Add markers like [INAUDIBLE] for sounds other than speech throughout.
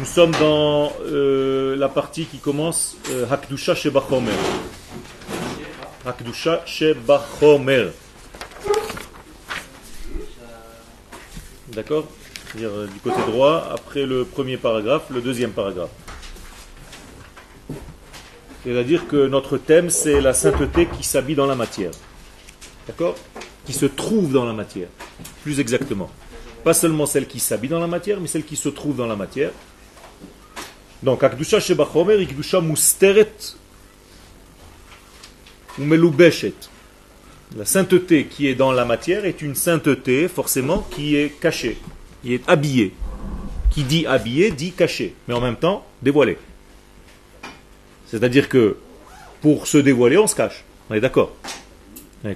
Nous sommes dans euh, la partie qui commence euh, Hakdusha Sheba Chomer. Hakdusha Sheba Chomer. D'accord euh, du côté droit, après le premier paragraphe, le deuxième paragraphe. C'est-à-dire que notre thème, c'est la sainteté qui s'habille dans la matière. D'accord? Qui se trouve dans la matière, plus exactement. Pas seulement celle qui s'habille dans la matière, mais celle qui se trouve dans la matière. Donc, Sheba Chomer, Ikdusha Musteret ou Melubeshet. La sainteté qui est dans la matière est une sainteté, forcément, qui est cachée, qui est habillée. Qui dit habillé dit caché, mais en même temps dévoilé. C'est-à-dire que pour se dévoiler, on se cache. On est d'accord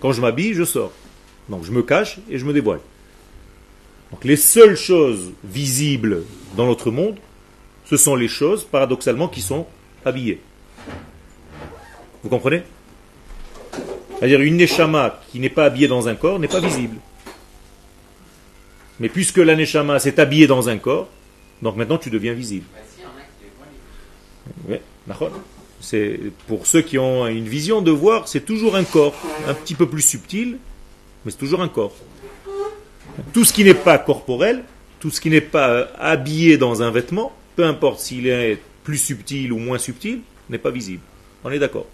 Quand je m'habille, je sors. Donc je me cache et je me dévoile. Donc les seules choses visibles dans notre monde, ce sont les choses, paradoxalement, qui sont habillées. Vous comprenez? C'est-à-dire une neshama qui n'est pas habillée dans un corps n'est pas visible. Mais puisque la neshama s'est habillée dans un corps, donc maintenant tu deviens visible. Oui, c'est pour ceux qui ont une vision de voir, c'est toujours un corps, un petit peu plus subtil, mais c'est toujours un corps. Tout ce qui n'est pas corporel, tout ce qui n'est pas habillé dans un vêtement, peu importe s'il est plus subtil ou moins subtil, n'est pas visible. On est d'accord.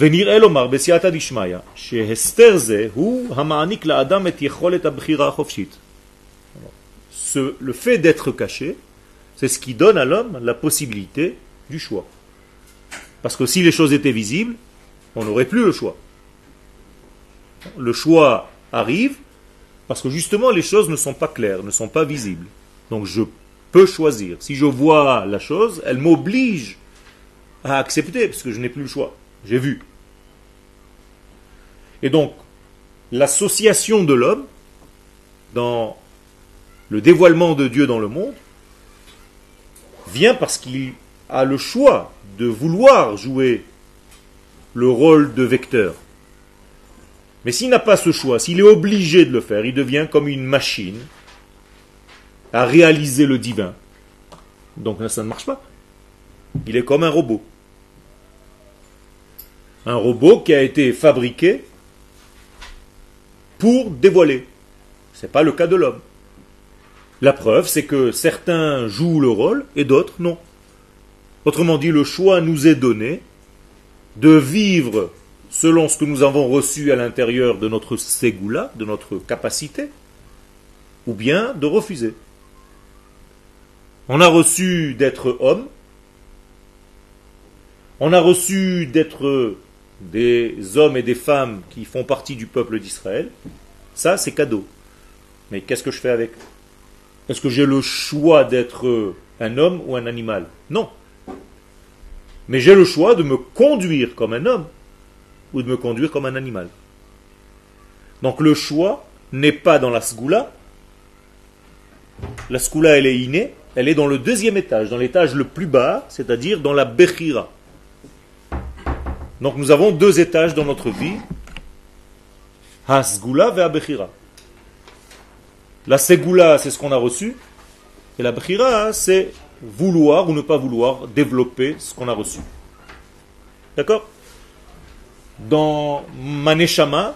Elomar besiata dishmaya, shehester ze hu hamaanik la adam et yecholet abchira chofshit. Ce- Le fait d'être caché, c'est ce qui donne à l'homme la possibilité du choix. Parce que si les choses étaient visibles, on n'aurait plus le choix. Le choix arrive parce que justement les choses ne sont pas claires, ne sont pas visibles. Donc je peux choisir. Si je vois la chose, elle m'oblige à accepter parce que je n'ai plus le choix. J'ai vu. Et donc, l'association de l'homme dans le dévoilement de Dieu dans le monde vient parce qu'il a le choix de vouloir jouer le rôle de vecteur. Mais s'il n'a pas ce choix, s'il est obligé de le faire, il devient comme une machine à réaliser le divin. Donc là, ça ne marche pas. Il est comme un robot. Un robot qui a été fabriqué pour dévoiler. Ce n'est pas le cas de l'homme. La preuve, c'est que certains jouent le rôle et d'autres non. Autrement dit, le choix nous est donné de vivre selon ce que nous avons reçu à l'intérieur de notre ségoula, de notre capacité, ou bien de refuser. On a reçu d'être homme, on a reçu d'être des hommes et des femmes qui font partie du peuple d'Israël. Ça, c'est cadeau. Mais qu'est-ce que je fais avec? Est-ce que j'ai le choix d'être un homme ou un animal? Non. Mais j'ai le choix de me conduire comme un homme ou de me conduire comme un animal. Donc le choix n'est pas dans la sgoula. La sgoula, elle est innée. Elle est dans le deuxième étage, dans l'étage le plus bas, c'est-à-dire dans la bechira. Donc nous avons deux étages dans notre vie. Ha-sgoula ve ha-bechira. La ségoula, c'est ce qu'on a reçu. Et la bechira, c'est vouloir ou ne pas vouloir développer ce qu'on a reçu. D'accord? Dans Maneshama,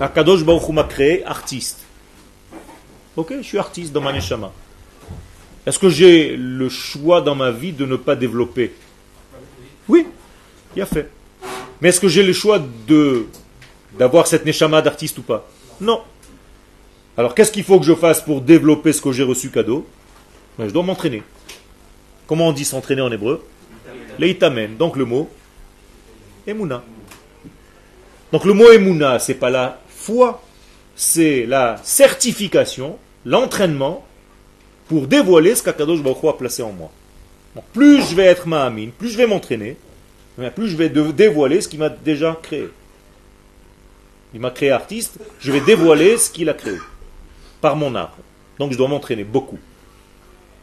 Akadosh Baruch m'a créé artiste. Ok, je suis artiste dans Maneshama. Est-ce que j'ai le choix dans ma vie de ne pas développer? Oui, il a fait. Mais est-ce que j'ai le choix de d'avoir cette Neshama d'artiste ou pas? Non. Alors qu'est-ce qu'il faut que je fasse pour développer ce que j'ai reçu cadeau? Ben, Je dois m'entraîner. Comment on dit s'entraîner en hébreu? Leitamen. Donc le mot Emouna. Donc le mot Emouna, c'est pas la foi, c'est la certification, l'entraînement pour dévoiler ce qu'Akadosh Baruch Hu a placé en moi. Donc, plus je vais être Mahamine, plus je vais m'entraîner, plus je vais dévoiler ce qu'il m'a déjà créé. Il m'a créé artiste, je vais dévoiler ce qu'il a créé par mon art. Donc je dois m'entraîner beaucoup.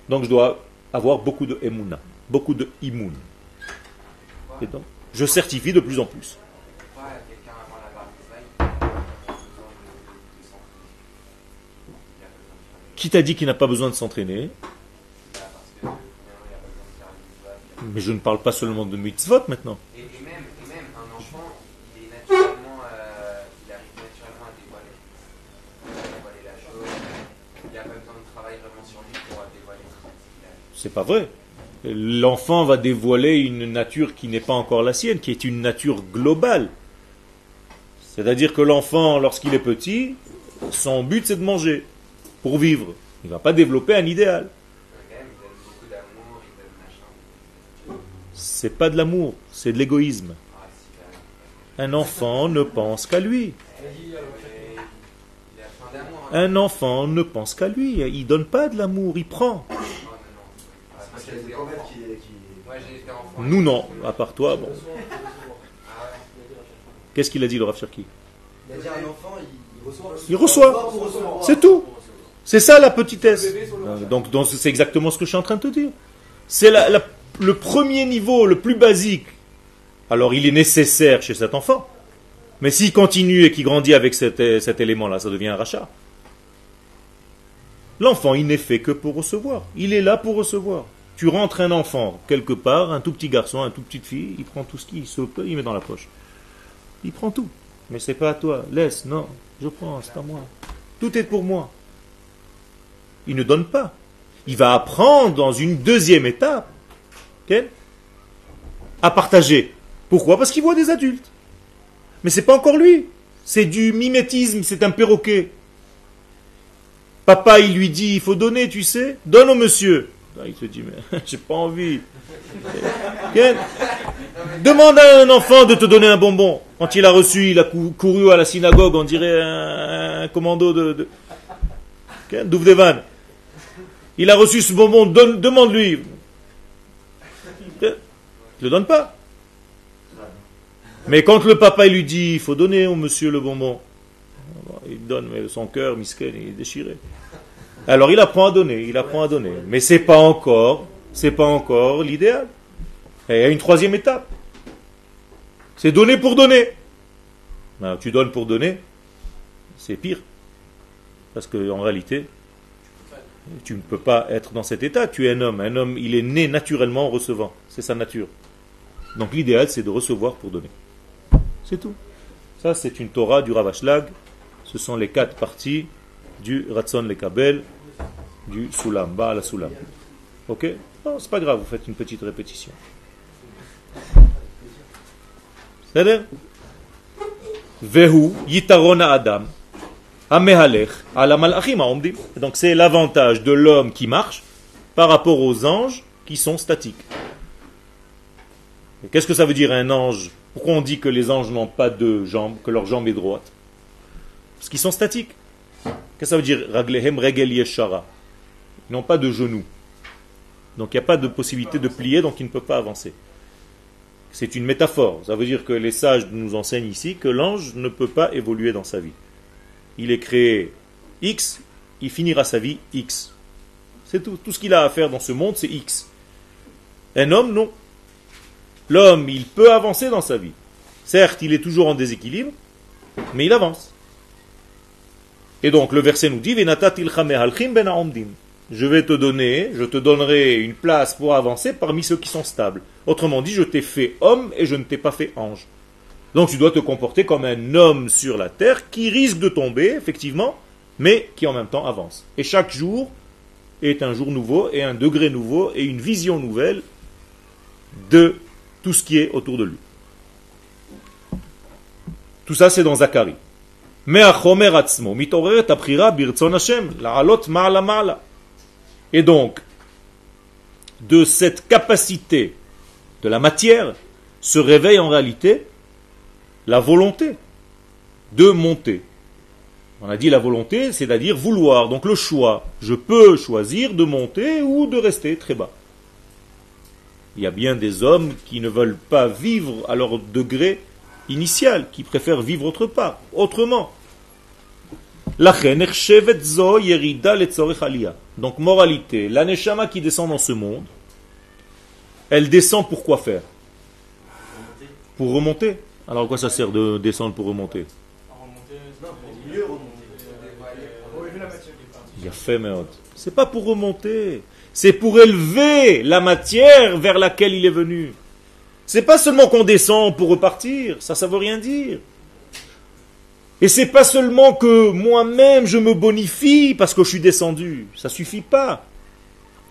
Donc je dois avoir beaucoup de emuna, beaucoup de imoun. Et donc, je certifie de plus en plus. Pourquoi quelqu'un avant la barre de a besoin de, de s'entraîner Il a besoin de faire Qui t'a dit qu'il n'a pas besoin de s'entraîner Mais je ne parle pas seulement de mitzvot maintenant. Et, et même, et même un enfant, il est naturellement, euh, il arrive naturellement à dévoiler, à dévoiler la chose. Il n'a pas besoin de travail vraiment sur lui pour dévoiler ce qu'il a. C'est pas vrai. L'enfant va dévoiler une nature qui n'est pas encore la sienne, qui est une nature globale. C'est-à-dire que l'enfant, lorsqu'il est petit, son but c'est de manger pour vivre. Il ne va pas développer un idéal. C'est pas de l'amour, c'est de l'égoïsme. Un enfant ne pense qu'à lui. Un enfant ne pense qu'à lui. Il donne pas de l'amour, il prend. Nous non, à part toi, bon. Qu'est-ce qu'il a dit le Rav Cherki? Il a dit un enfant, il, il reçoit. C'est tout. C'est ça la petitesse. Donc donc, c'est exactement ce que je suis en train de te dire. C'est la- la- le premier niveau, le plus basique. Alors il est nécessaire chez cet enfant. Mais s'il continue et qu'il grandit avec cet, cet élément-là, ça devient un rachat. L'enfant, il n'est fait que pour recevoir. Il est là pour recevoir. Tu rentres un enfant quelque part, un tout petit garçon, un tout petite fille, il prend tout ce qu'il se peut, il met dans la poche. Il prend tout. Mais c'est pas à toi. Laisse, non, je prends, c'est à moi. Tout est pour moi. Il ne donne pas. Il va apprendre dans une deuxième étape à partager. Pourquoi? Parce qu'il voit des adultes. Mais c'est pas encore lui. C'est du mimétisme, c'est un perroquet. Papa, il lui dit, il faut donner, tu sais. Donne au monsieur. Ah, il se dit, mais [LAUGHS] j'ai pas envie. Demande à un enfant de te donner un bonbon. Quand il a reçu, il a cou- couru à la synagogue, on dirait un, commando de... de Douvdevan. Il a reçu ce bonbon, demande-lui. Il ne le donne pas. Mais quand le papa lui dit, il faut donner au monsieur le bonbon, il donne, mais son cœur, misken, il est déchiré. Alors il apprend à donner, il apprend à donner. Mais c'est pas encore, c'est pas encore l'idéal. Il y a une troisième étape. C'est donner pour donner. Tu donnes pour donner, c'est pire. Parce que en réalité, tu ne peux pas être dans cet état, tu es un homme. Un homme, il est né naturellement en recevant. C'est sa nature. Donc l'idéal, c'est de recevoir pour donner. C'est tout. Ça, c'est une Torah du Ravashlag. Ce sont les quatre parties du Ratson Lekabel, du Sulam, Baal Sulam. Ok? Non, c'est pas grave, vous faites une petite répétition. cest Vehu, Yitarona Adam. Amehalech, à Aomdim. Donc c'est l'avantage de l'homme qui marche par rapport aux anges qui sont statiques. Qu'est-ce que ça veut dire un ange? Pourquoi on dit que les anges n'ont pas de jambes, que leur jambe est droite? Parce qu'ils sont statiques. Qu'est-ce que ça veut dire Raglehem Regel Yeshara? Ils n'ont pas de genoux. Donc il n'y a pas de possibilité de plier, donc ils ne peuvent pas avancer. C'est une métaphore. Ça veut dire que les sages nous enseignent ici que l'ange ne peut pas évoluer dans sa vie. Il est créé X, il finira sa vie X. C'est tout. Tout ce qu'il a à faire dans ce monde, c'est X. Un homme, non. L'homme, il peut avancer dans sa vie. Certes, il est toujours en déséquilibre, mais il avance. Et donc, le verset nous dit "Venatat ilcha mehalchim ben haomdim." Je vais te donner, je te donnerai une place pour avancer parmi ceux qui sont stables. Autrement dit, je t'ai fait homme et je ne t'ai pas fait ange. Donc tu dois te comporter comme un homme sur la terre qui risque de tomber, effectivement, mais qui en même temps avance. Et chaque jour est un jour nouveau et un degré nouveau et une vision nouvelle de tout ce qui est autour de lui. Tout ça, c'est dans Zacharie. Et donc, de cette capacité de la matière se réveille en réalité la volonté de monter. On a dit la volonté, c'est-à-dire vouloir, donc le choix. Je peux choisir de monter ou de rester très bas. Il y a bien des hommes qui ne veulent pas vivre à leur degré initial, qui préfèrent vivre autre part, autrement. Donc moralité, la neshama qui descend dans ce monde, elle descend pour quoi faire? Pour remonter. Alors quoi ça sert de descendre pour remonter? Il a fait C'est pas pour remonter. C'est pour élever la matière vers laquelle il est venu. C'est pas seulement qu'on descend pour repartir, ça, ça veut rien dire. Et c'est pas seulement que moi-même je me bonifie parce que je suis descendu. Ça suffit pas.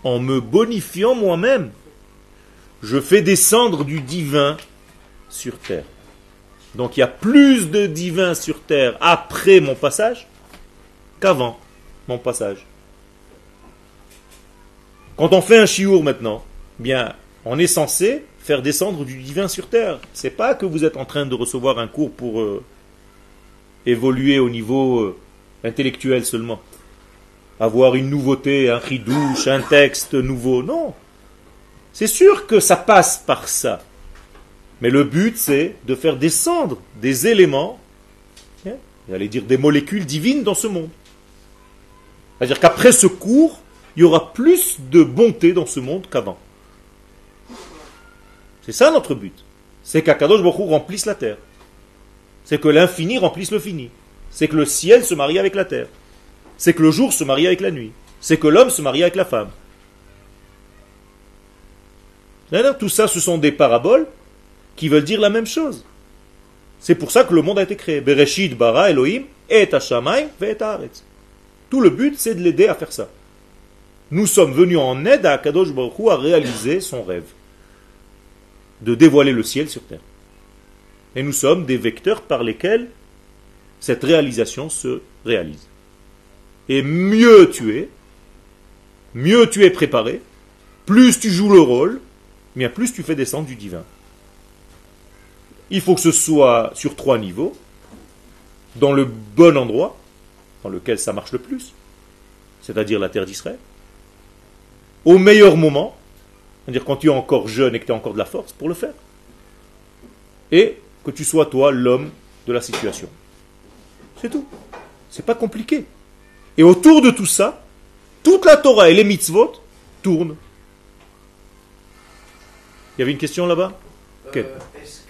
En me bonifiant moi-même, je fais descendre du divin sur terre. Donc il y a plus de divin sur terre après mon passage qu'avant mon passage. Quand on fait un chiour maintenant, bien, on est censé faire descendre du divin sur terre. C'est pas que vous êtes en train de recevoir un cours pour euh, évoluer au niveau euh, intellectuel seulement. Avoir une nouveauté, un ridouche, un texte nouveau. Non. C'est sûr que ça passe par ça. Mais le but, c'est de faire descendre des éléments, hein, j'allais dire des molécules divines dans ce monde. C'est-à-dire qu'après ce cours, il y aura plus de bonté dans ce monde qu'avant. C'est ça notre but. C'est qu'Akadosh Baruch remplisse la terre. C'est que l'infini remplisse le fini. C'est que le ciel se marie avec la terre. C'est que le jour se marie avec la nuit. C'est que l'homme se marie avec la femme. Tout ça, ce sont des paraboles qui veulent dire la même chose. C'est pour ça que le monde a été créé. Bereshit bara Elohim et et Tout le but, c'est de l'aider à faire ça. Nous sommes venus en aide à Kadosh Baruch à réaliser son rêve de dévoiler le ciel sur terre. Et nous sommes des vecteurs par lesquels cette réalisation se réalise. Et mieux tu es, mieux tu es préparé, plus tu joues le rôle, bien plus tu fais descendre du divin. Il faut que ce soit sur trois niveaux, dans le bon endroit, dans lequel ça marche le plus, c'est-à-dire la terre d'Israël, au meilleur moment, c'est-à-dire quand tu es encore jeune et que tu as encore de la force pour le faire, et que tu sois toi l'homme de la situation. C'est tout. C'est pas compliqué. Et autour de tout ça, toute la Torah et les mitzvot tournent. Il y avait une question là-bas? Euh, Est-ce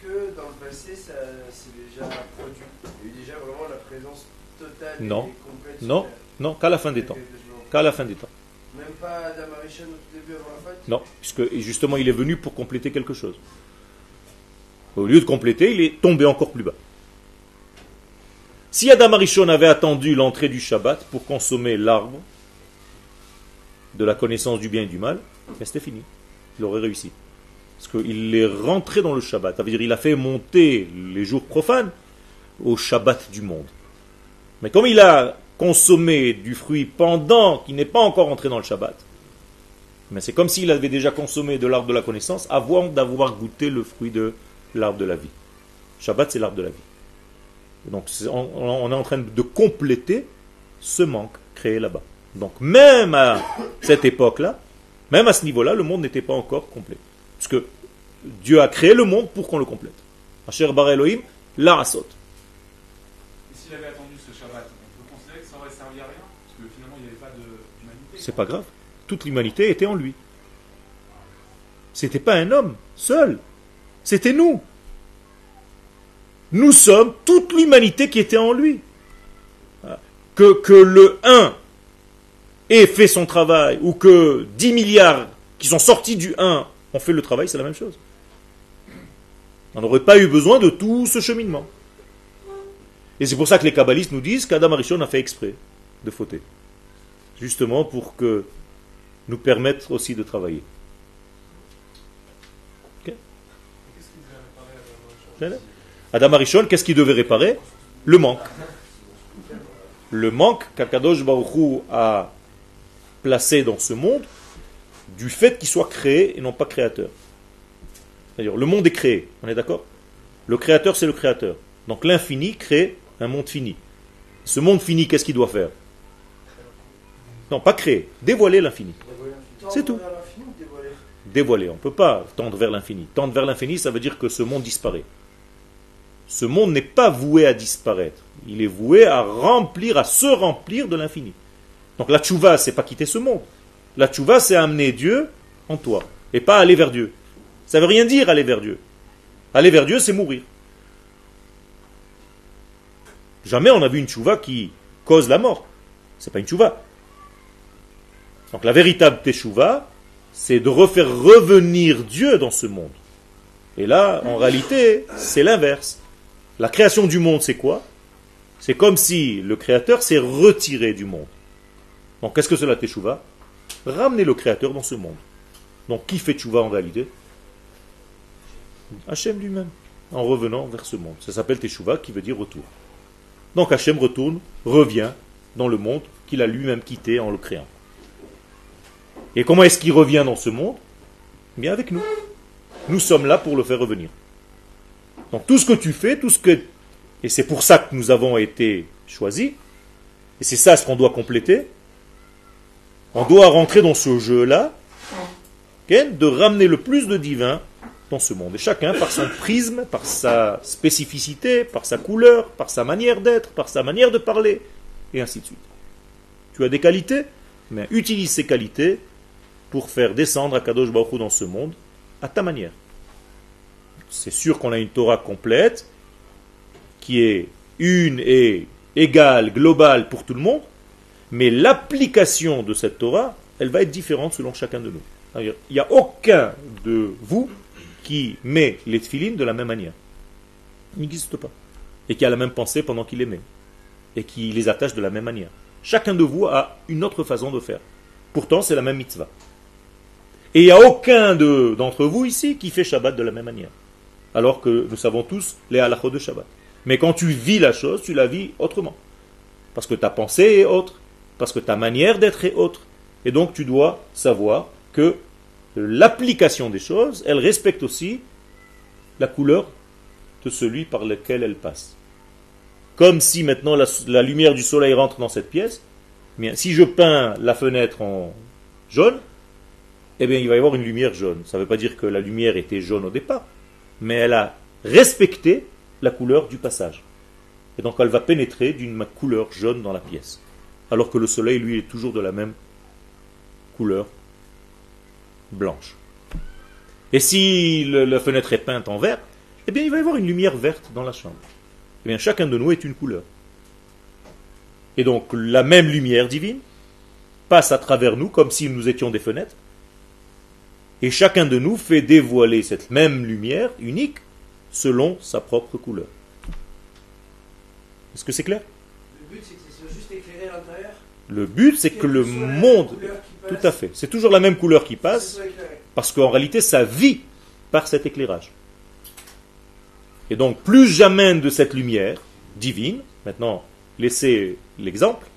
non. Non, non, qu'à la fin des temps. Qu'à la fin des temps. Même pas Adam Arishon au début avant la fête Non, puisque justement il est venu pour compléter quelque chose. Au lieu de compléter, il est tombé encore plus bas. Si Adam Arishon avait attendu l'entrée du Shabbat pour consommer l'arbre de la connaissance du bien et du mal, ben, c'était fini. Il aurait réussi. Parce qu'il est rentré dans le Shabbat. Ça veut dire il a fait monter les jours profanes au Shabbat du monde. Mais comme il a consommé du fruit pendant qu'il n'est pas encore entré dans le Shabbat, mais c'est comme s'il avait déjà consommé de l'arbre de la connaissance avant d'avoir goûté le fruit de l'arbre de la vie. Shabbat, c'est l'arbre de la vie. Donc on, est en train de compléter ce manque créé là-bas. Donc même à cette époque-là, même à ce niveau-là, le monde n'était pas encore complet. Parce que Dieu a créé le monde pour qu'on le complète. Asher bar Elohim, la Et s'il avait attendu ce Shabbat, on peut considérer que ça aurait servi à rien Parce que finalement, il n'y avait pas d'humanité. C'est pas grave. Toute l'humanité était en lui. C'était pas un homme seul. C'était nous. Nous sommes toute l'humanité qui était en lui. Que, que le 1 ait fait son travail, ou que 10 milliards qui sont sortis du 1 ont fait le travail, c'est la même chose. On n'aurait pas eu besoin de tout ce cheminement. Et c'est pour ça que les kabbalistes nous disent qu'Adam Arishon a fait exprès de fauter. Justement pour que nous permettre aussi de travailler. Adam Arishon, qu'est-ce qu'il devait réparer? Le manque. Le manque qu'Akadosh Baruchou a placé dans ce monde du fait qu'il soit créé et non pas créateur. C'est-à-dire, le monde est créé, on est d'accord? Le créateur, c'est le créateur. Donc l'infini crée un monde fini. Ce monde fini, qu'est-ce qu'il doit faire? Non, pas créer, dévoiler l'infini. C'est tout. Dévoiler, on ne peut pas tendre vers l'infini. Tendre vers l'infini, ça veut dire que ce monde disparaît. Ce monde n'est pas voué à disparaître. Il est voué à remplir, à se remplir de l'infini. Donc la tchouva, c'est pas quitter ce monde. La tchouva, c'est amener Dieu en toi. Et pas aller vers Dieu. Ça veut rien dire aller vers Dieu. Aller vers Dieu, c'est mourir. Jamais on a vu une tchouva qui cause la mort. C'est pas une tchouva. Donc la véritable teshuva, c'est de refaire revenir Dieu dans ce monde. Et là, en réalité, c'est l'inverse. La création du monde, c'est quoi? C'est comme si le créateur s'est retiré du monde. Donc qu'est-ce que c'est la teshuva? Ramener le créateur dans ce monde. Donc qui fait teshuva en réalité? Hachem lui-même, en revenant vers ce monde. Ça s'appelle teshuva qui veut dire retour. Donc Hachem retourne, revient dans le monde qu'il a lui-même quitté en le créant. Et comment est-ce qu'il revient dans ce monde Bien avec nous. Nous sommes là pour le faire revenir. Donc tout ce que tu fais, tout ce que... Et c'est pour ça que nous avons été choisis, et c'est ça ce qu'on doit compléter, on doit rentrer dans ce jeu-là, de ramener le plus de divin dans ce monde. Et chacun, par son prisme, par sa spécificité, par sa couleur, par sa manière d'être, par sa manière de parler, et ainsi de suite. Tu as des qualités, mais utilise ces qualités pour faire descendre Akadosh Baruch Hu dans ce monde à ta manière. C'est sûr qu'on a une Torah complète, qui est une et égale, globale pour tout le monde, mais l'application de cette Torah, elle va être différente selon chacun de nous. Il n'y a aucun de vous qui met les tefilines de la même manière. Il n'existe pas. Et qui a la même pensée pendant qu'il les met. Et qui les attache de la même manière. Chacun de vous a une autre façon de faire. Pourtant, c'est la même mitzvah. Et il n'y a aucun d'entre vous ici qui fait Shabbat de la même manière. Alors que nous savons tous les halachot de Shabbat. Mais quand tu vis la chose, tu la vis autrement. Parce que ta pensée est autre. Parce que ta manière d'être est autre. Et donc tu dois savoir que l'application des choses, elle respecte aussi la couleur de celui par lequel elle passe. Comme si maintenant la, la lumière du soleil rentre dans cette pièce, bien, si je peins la fenêtre en jaune, eh bien il va y avoir une lumière jaune. Ça ne veut pas dire que la lumière était jaune au départ, mais elle a respecté la couleur du passage. Et donc elle va pénétrer d'une couleur jaune dans la pièce. Alors que le soleil, lui, est toujours de la même couleur blanche. Et si la fenêtre est peinte en vert, eh bien il va y avoir une lumière verte dans la chambre. Eh bien chacun de nous est une couleur. Et donc la même lumière divine passe à travers nous comme si nous étions des fenêtres. Et chacun de nous fait dévoiler cette même lumière unique selon sa propre couleur. Est-ce que c'est clair? Le but, c'est que soit juste éclairé à l'intérieur. Le but, c'est que le monde, tout à fait, c'est toujours la même couleur qui passe, parce qu'en réalité, ça vit par cet éclairage. Et donc, plus j'amène de cette lumière divine, maintenant, laissez l'exemple,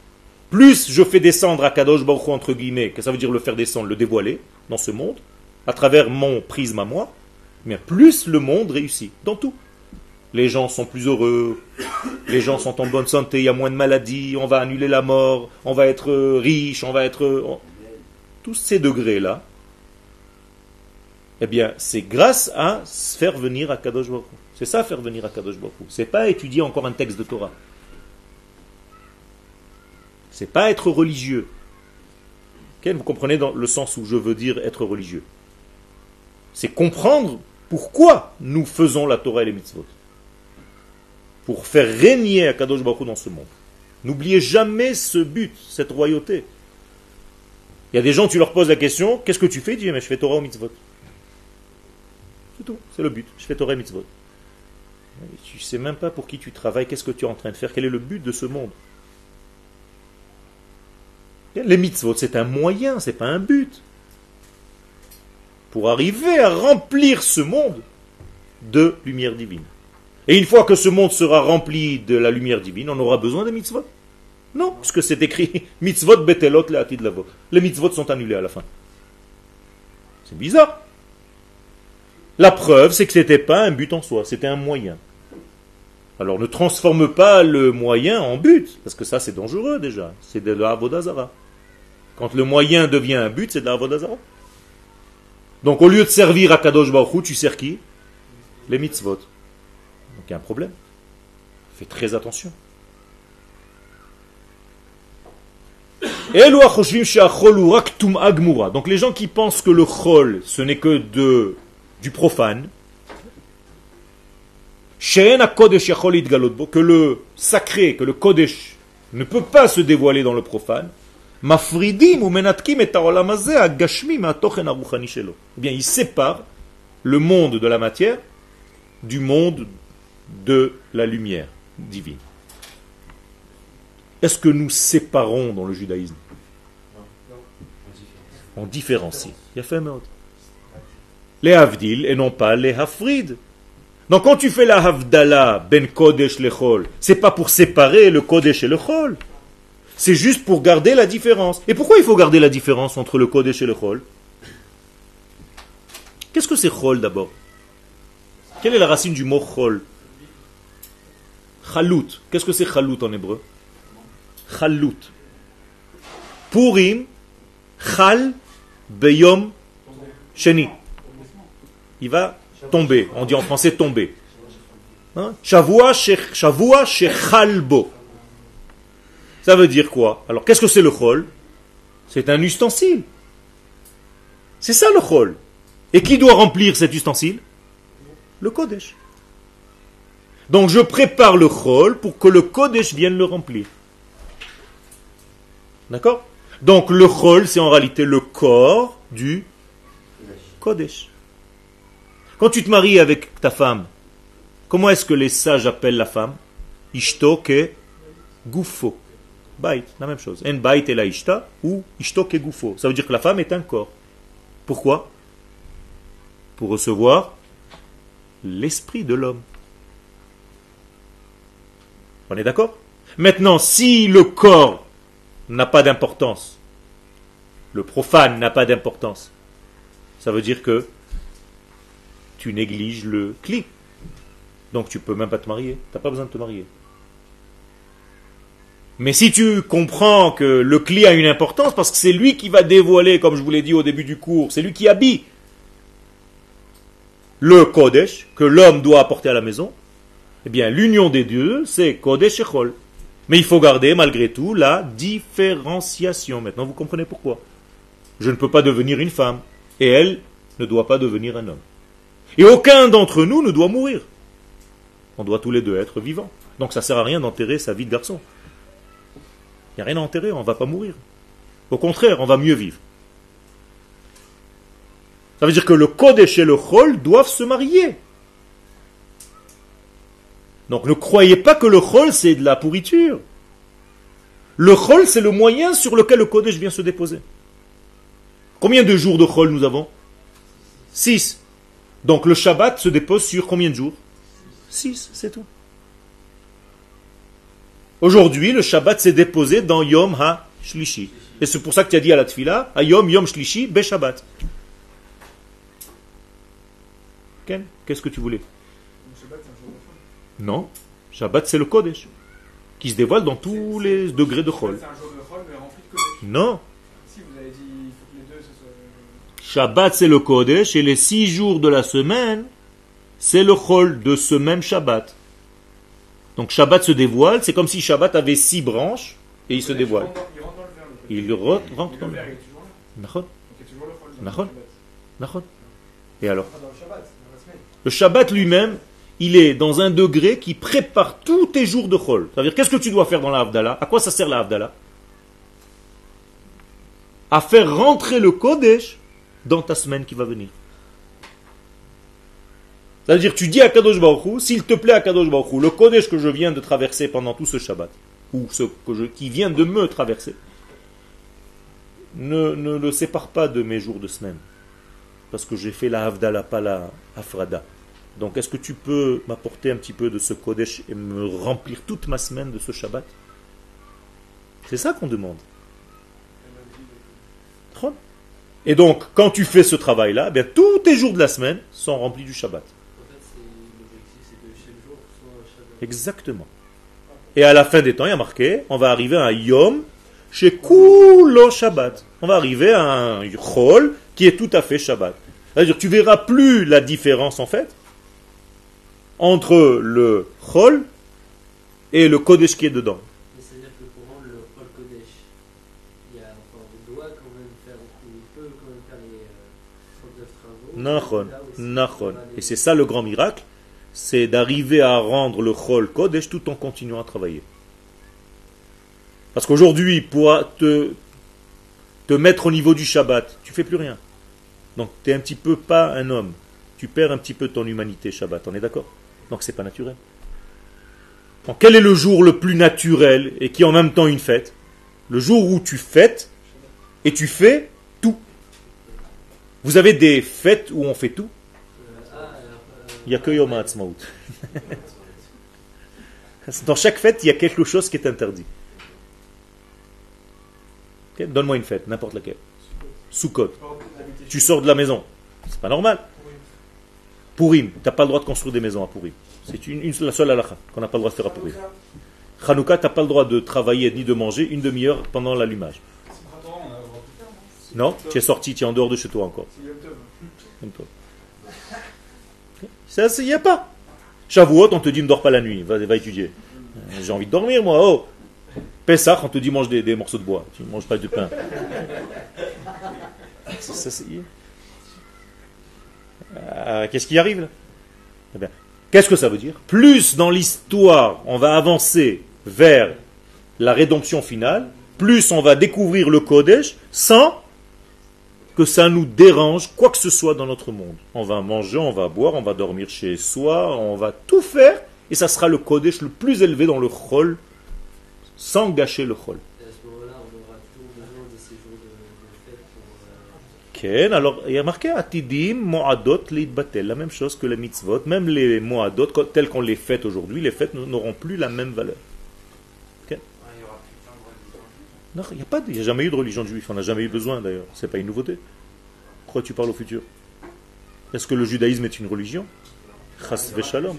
plus je fais descendre à Kadosh Baruch entre guillemets, que ça veut dire le faire descendre, le dévoiler dans ce monde, à travers mon prisme à moi, mais plus le monde réussit, dans tout. Les gens sont plus heureux, les gens sont en bonne santé, il y a moins de maladies, on va annuler la mort, on va être euh, riche, on va être... euh, Tous ces degrés-là, eh bien, c'est grâce à faire venir à Kadosh Baruch. C'est ça, faire venir à Kadosh Baruch. C'est pas étudier encore un texte de Torah. C'est pas être religieux. Vous comprenez dans le sens où je veux dire être religieux. C'est comprendre pourquoi nous faisons la Torah et les mitzvot. Pour faire régner à Kadosh Baruch dans ce monde. N'oubliez jamais ce but, cette royauté. Il y a des gens, tu leur poses la question, qu'est-ce que tu fais? Ils disent, mais je fais Torah ou mitzvot. C'est tout, c'est le but. Je fais Torah et mitzvot. Tu sais même pas pour qui tu travailles, qu'est-ce que tu es en train de faire, quel est le but de ce monde. Les mitzvot, c'est un moyen, c'est pas un but. Pour arriver à remplir ce monde de lumière divine. Et une fois que ce monde sera rempli de la lumière divine, on aura besoin des mitzvot. Non, parce que c'est écrit [LAUGHS] mitzvot betelot le'atid lavo. Les mitzvot sont annulés à la fin. C'est bizarre. La preuve, c'est que ce n'était pas un but en soi, c'était un moyen. Alors ne transforme pas le moyen en but, parce que ça c'est dangereux déjà. C'est de la avodazara. Quand le moyen devient un but, c'est de la avodazara. Donc au lieu de servir à Kadosh Baruch tu sers qui? Les mitzvot. Donc il y a un problème. Fais très attention. Donc les gens qui pensent que le chol, ce n'est que du profane, que le sacré, que le kodesh ne peut pas se dévoiler dans le profane, מפרידים ומנתקים את העולם הזה, הגשמי, מהתוכן הרוחני שלו. Eh bien, il sépare le monde de la matière du monde de la lumière divine. Est-ce que nous séparons dans le judaïsme On différencie. Il y a fait un autre. Les Havdil et non pas les Hafrid. Donc quand tu fais la Havdala ben Kodesh le Chol, c'est pas pour séparer le Kodesh et le Chol. C'est juste pour garder la différence. Et pourquoi il faut garder la différence entre le Kodesh et le Chol? Qu'est-ce que c'est Chol d'abord? Quelle est la racine du mot Chol? Chalut. Qu'est-ce que c'est Chalut en hébreu? Chalut. Purim, Chal, Beyom, Sheni. Il va tomber. On dit en français tomber. Hein? Shavua, Shechalbo. Ça veut dire quoi Alors, qu'est-ce que c'est le chol C'est un ustensile. C'est ça le chol. Et qui doit remplir cet ustensile Le Kodesh. Donc je prépare le chol pour que le Kodesh vienne le remplir. D'accord Donc le chol, c'est en réalité le corps du Kodesh. Quand tu te maries avec ta femme, comment est-ce que les sages appellent la femme? Ishto ke. Bait, la même chose. En bait et la ishta ou ishto ke gufo. Ça veut dire que la femme est un corps. Pourquoi? Pour recevoir l'esprit de l'homme. On est d'accord? Maintenant, si le corps n'a pas d'importance, le profane n'a pas d'importance, ça veut dire que tu négliges le cli. Donc tu peux même pas te marier. Tu n'as pas besoin de te marier. Mais si tu comprends que le cli a une importance, parce que c'est lui qui va dévoiler, comme je vous l'ai dit au début du cours, c'est lui qui habille le Kodesh que l'homme doit apporter à la maison, eh bien l'union des deux, c'est Kodesh et Chol. Mais il faut garder malgré tout la différenciation. Maintenant vous comprenez pourquoi. Je ne peux pas devenir une femme, et elle ne doit pas devenir un homme. Et aucun d'entre nous ne doit mourir. On doit tous les deux être vivants. Donc ça sert à rien d'enterrer sa vie de garçon. N'y a rien à enterrer, on ne va pas mourir. Au contraire, on va mieux vivre. Ça veut dire que le Kodesh et le Chol doivent se marier. Donc ne croyez pas que le Chol c'est de la pourriture. Le Chol c'est le moyen sur lequel le Kodesh vient se déposer. Combien de jours de Chol nous avons? Six. Donc le Shabbat se dépose sur combien de jours? Six, c'est tout. Aujourd'hui, le Shabbat s'est déposé dans Yom HaShlishi. Et c'est pour ça que tu as dit à la Tfila, à Yom Yom Shlishi, Be Shabbat. Ken, Qu'est-ce que tu voulais? Non. Shabbat, c'est le Kodesh. Qui se dévoile dans tous les degrés de Chol. C'est un jour de Chol, mais rempli de Kodesh. Non. Si vous avez dit, il faut que les deux, ce soit. Shabbat, c'est le Kodesh. Et les six jours de la semaine, c'est le Chol de ce même Shabbat. Donc Shabbat se dévoile. C'est comme si Shabbat avait six branches et il se Il dévoile. Il rentre dans le verre. Il re- rentre Et dans le alors. Le Shabbat lui-même, il est dans un degré qui prépare tous tes jours de Chol. C'est-à-dire, qu'est-ce que tu dois faire dans la Havdalah? À quoi ça sert la Havdalah? À faire rentrer le Kodesh dans ta semaine qui va venir. C'est-à-dire, tu dis à Kadosh Baruch s'il te plaît à Kadosh Baruch le Kodesh que je viens de traverser pendant tout ce Shabbat, ou ce qui vient de me traverser, ne, ne le sépare pas de mes jours de semaine. Parce que j'ai fait la Havdalah, pas la Afrada. Donc, est-ce que tu peux m'apporter un petit peu de ce Kodesh et me remplir toute ma semaine de ce Shabbat? C'est ça qu'on demande. Et donc, quand tu fais ce travail-là, eh bien, tous tes jours de la semaine sont remplis du Shabbat. En fait, c'est l'objectif, c'est que chaque jour soit Shabbat. Exactement. Et à la fin des temps, il y a marqué, on va arriver à un Yom chez Kulo Shabbat. On va arriver à un Chol qui est tout à fait Shabbat. C'est-à-dire, tu verras plus la différence en fait entre le Chol et le Kodesh qui est dedans. Mais c'est-à-dire que pour rendre le Chol Kodesh, il y a, enfin, on doit quand même faire, il peut quand même faire les euh, 39 travaux. Nachon, Là aussi, Nachon. on va aller- Et c'est ça le grand miracle, c'est d'arriver à rendre le Chol Kodesh tout en continuant à travailler. Parce qu'aujourd'hui, pour te te mettre au niveau du Shabbat, tu fais plus rien. Donc tu es un petit peu pas un homme. Tu perds un petit peu ton humanité Shabbat, on est d'accord? Donc c'est pas naturel. Donc quel est le jour le plus naturel et qui est en même temps une fête? Le jour où tu fêtes et tu fais tout. Vous avez des fêtes où on fait tout Il n'y a que Yom HaAtzmaut. Dans chaque fête, il y a quelque chose qui est interdit. Donne-moi une fête, n'importe laquelle. Sukkot. Tu sors de la maison. C'est pas normal. Purim, tu n'as pas le droit de construire des maisons à Purim. C'est une, une- la seule halakha qu'on n'a pas le droit de faire à Purim. Hanouka, tu n'as pas le droit de travailler ni de manger une demi-heure pendant l'allumage. Non, tu es sorti, tu es en dehors de chez toi encore. Ça, il n'y a pas. Shavuot, on te dit ne dors pas la nuit, va, étudier. Euh, J'ai envie de dormir, moi. Oh. Pessah, on te dit mange des, morceaux de bois. Tu ne manges pas de pain. C'est- Euh, Qu'est-ce qui arrive là? Eh Qu'est-ce que ça veut dire? Plus dans l'histoire on va avancer vers la rédemption finale, plus on va découvrir le Kodesh sans que ça nous dérange quoi que ce soit dans notre monde. On va manger, on va boire, on va dormir chez soi, on va tout faire, et ça sera le Kodesh le plus élevé dans le Chol, sans gâcher le Chol. Ken, alors il y a marqué Atidim, Moadot, Leitbatel, la même chose que les mitzvot, même les Moadot, telles qu'on les fête aujourd'hui, les fêtes n'auront plus la même valeur. Ouais, il y aura plus plein de religions juives. Non, il n'y a a jamais eu de religion juive, on n'a jamais eu besoin d'ailleurs, c'est pas une nouveauté. Pourquoi tu parles au futur? Est-ce que le judaïsme est une religion? Chas hein.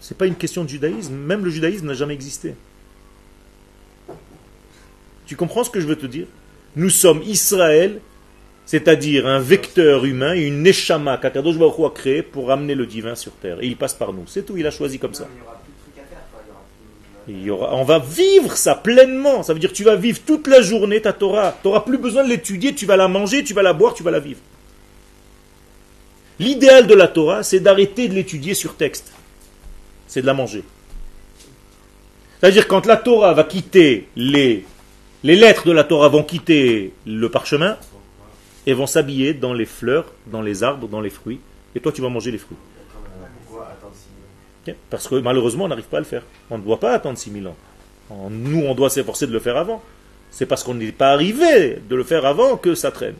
C'est pas une question de judaïsme. Même le judaïsme n'a jamais existé. Tu comprends ce que je veux te dire? Nous sommes Israël, c'est-à-dire un vecteur humain une neshama qu'Akadosh Baruch a créé pour ramener le divin sur terre. Et il passe par nous. C'est tout, il a choisi comme ça. On va vivre ça pleinement. Ça veut dire que tu vas vivre toute la journée ta Torah. Tu n'auras plus besoin de l'étudier, tu vas la manger, tu vas la boire, tu vas la vivre. L'idéal de la Torah, c'est d'arrêter de l'étudier sur texte. C'est de la manger. C'est-à-dire quand la Torah va quitter les... Les lettres de la Torah vont quitter le parchemin et vont s'habiller dans les fleurs, dans les arbres, dans les fruits. Et toi, tu vas manger les fruits. Parce que malheureusement, on n'arrive pas à le faire. On ne doit pas attendre 6000 ans. Nous, on doit s'efforcer de le faire avant. C'est parce qu'on n'est pas arrivé de le faire avant que ça traîne.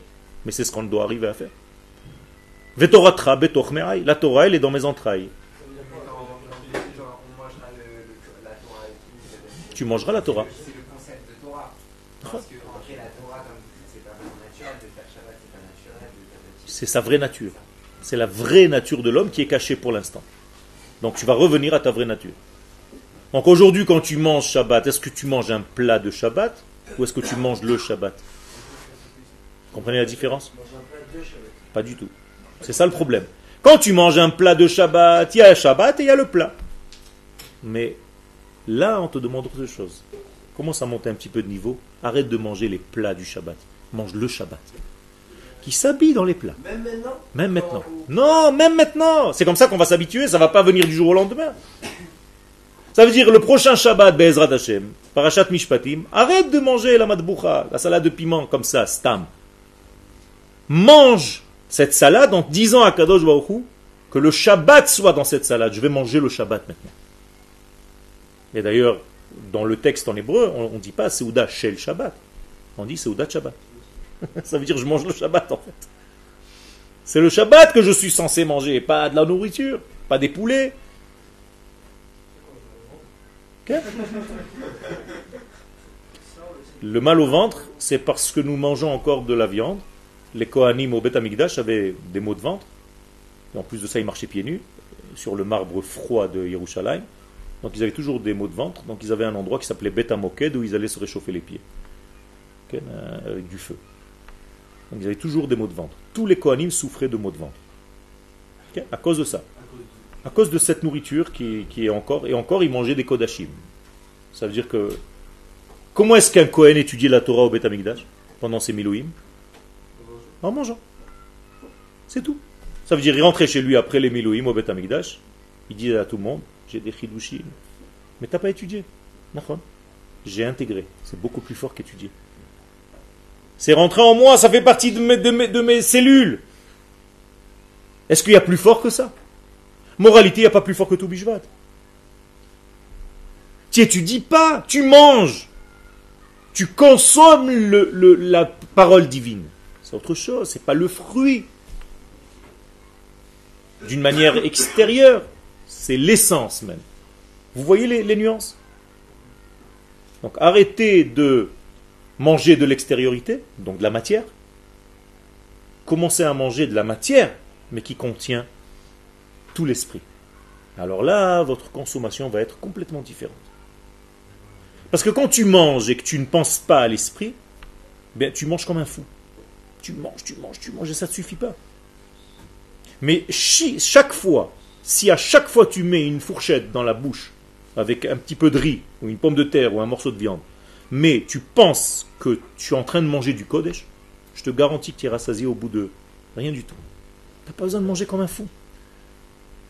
Mais c'est ce qu'on doit arriver à faire. La Torah, elle est dans mes entrailles. Tu mangeras la Torah. C'est le concept de Torah. Parce que, en la Torah, comme vous dites, c'est pas vraiment naturel de faire Shabbat, c'est pas naturel de faire C'est sa vraie nature. C'est la vraie nature de l'homme qui est cachée pour l'instant. Donc tu vas revenir à ta vraie nature. Donc aujourd'hui, quand tu manges Shabbat, est-ce que tu manges un plat de Shabbat ou est-ce que tu manges le Shabbat? Comprenez la différence? Pas du tout. C'est ça le problème. Quand tu manges un plat de Shabbat, il y a un Shabbat et il y a le plat. Mais là, on te demande autre chose. Commence à monter un petit peu de niveau. Arrête de manger les plats du Shabbat. Mange le Shabbat. Qui s'habille dans les plats. Même maintenant Même maintenant. Non, même maintenant. C'est comme ça qu'on va s'habituer. Ça va pas venir du jour au lendemain. Ça veut dire le prochain Shabbat, Be'ezrat Hashem, Parashat Mishpatim, arrête de manger la madboucha, la salade de piment, comme ça, stam. Mange cette salade en disant à Kadosh Baruch que le Shabbat soit dans cette salade. Je vais manger le Shabbat maintenant. Et d'ailleurs, dans le texte en hébreu, on ne dit pas Seouda Shel Shabbat. On dit Seouda Shabbat. [LAUGHS] ça veut dire je mange le Shabbat en fait. C'est le Shabbat que je suis censé manger, pas de la nourriture, pas des poulets. Le mal au ventre, c'est parce que nous mangeons encore de la viande. Les Kohanim au Beth Amikdash avaient des maux de ventre. En plus de ça, ils marchaient pieds nus sur le marbre froid de Yerushalayim. Donc ils avaient toujours des maux de ventre. Donc ils avaient un endroit qui s'appelait Beth Amoked où ils allaient se réchauffer les pieds. Euh, avec du feu. Donc ils avaient toujours des maux de ventre. Tous les Kohanim souffraient de maux de ventre. Ok, à cause de ça. À cause de cette nourriture qui, est encore. Et encore, ils mangeaient des Kodashim. Ça veut dire que. Comment est-ce qu'un Kohen étudiait la Torah au Amikdash pendant ses Milouim? En mangeant. C'est tout. Ça veut dire il rentrait chez lui après les Milouim au Amikdash. Il disait à tout le monde J'ai des Chidushim. Mais t'as pas étudié. J'ai intégré. C'est beaucoup plus fort qu'étudier. C'est rentré en moi, ça fait partie de mes, cellules. Est-ce qu'il y a plus fort que ça? Moralité, il n'y a pas plus fort que tout Bishvat. Tu étudies pas, tu manges. Tu consommes la parole divine. C'est autre chose, c'est pas le fruit. D'une manière extérieure, c'est l'essence même. Vous voyez les nuances? Donc arrêtez de manger de l'extériorité, donc de la matière. Commencez à manger de la matière, mais qui contient tout l'esprit? Alors là, votre consommation va être complètement différente. Parce que quand tu manges et que tu ne penses pas à l'esprit, bien, tu manges comme un fou. Tu manges, tu manges, tu manges, et ça ne te suffit pas. Mais chaque fois, si à chaque fois tu mets une fourchette dans la bouche avec un petit peu de riz, ou une pomme de terre, ou un morceau de viande, mais tu penses que tu es en train de manger du Kodesh, je te garantis que tu es rassasié au bout de rien du tout. Tu n'as pas besoin de manger comme un fou.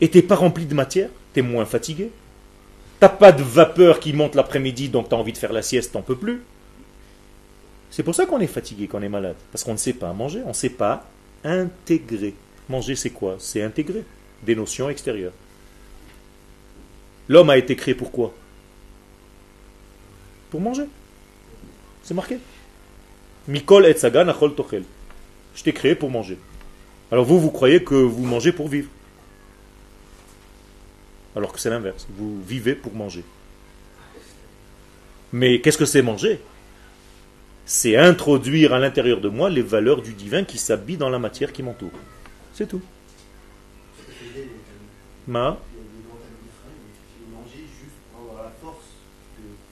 Et tu n'es pas rempli de matière, tu es moins fatigué. T'as pas de vapeur qui monte l'après-midi, donc tu as envie de faire la sieste, t'en peux plus. C'est pour ça qu'on est fatigué, qu'on est malade. Parce qu'on ne sait pas manger, on ne sait pas intégrer. Manger, c'est quoi? C'est intégrer des notions extérieures. L'homme a été créé pour quoi? Pour manger. C'est marqué. Mikol et sagan achol tochel. Je t'ai créé pour manger. Alors vous, vous croyez que vous mangez pour vivre. Alors que c'est l'inverse. Vous vivez pour manger. Mais qu'est-ce que c'est manger? C'est introduire à l'intérieur de moi les valeurs du divin qui s'habillent dans la matière qui m'entoure. C'est tout. Ma?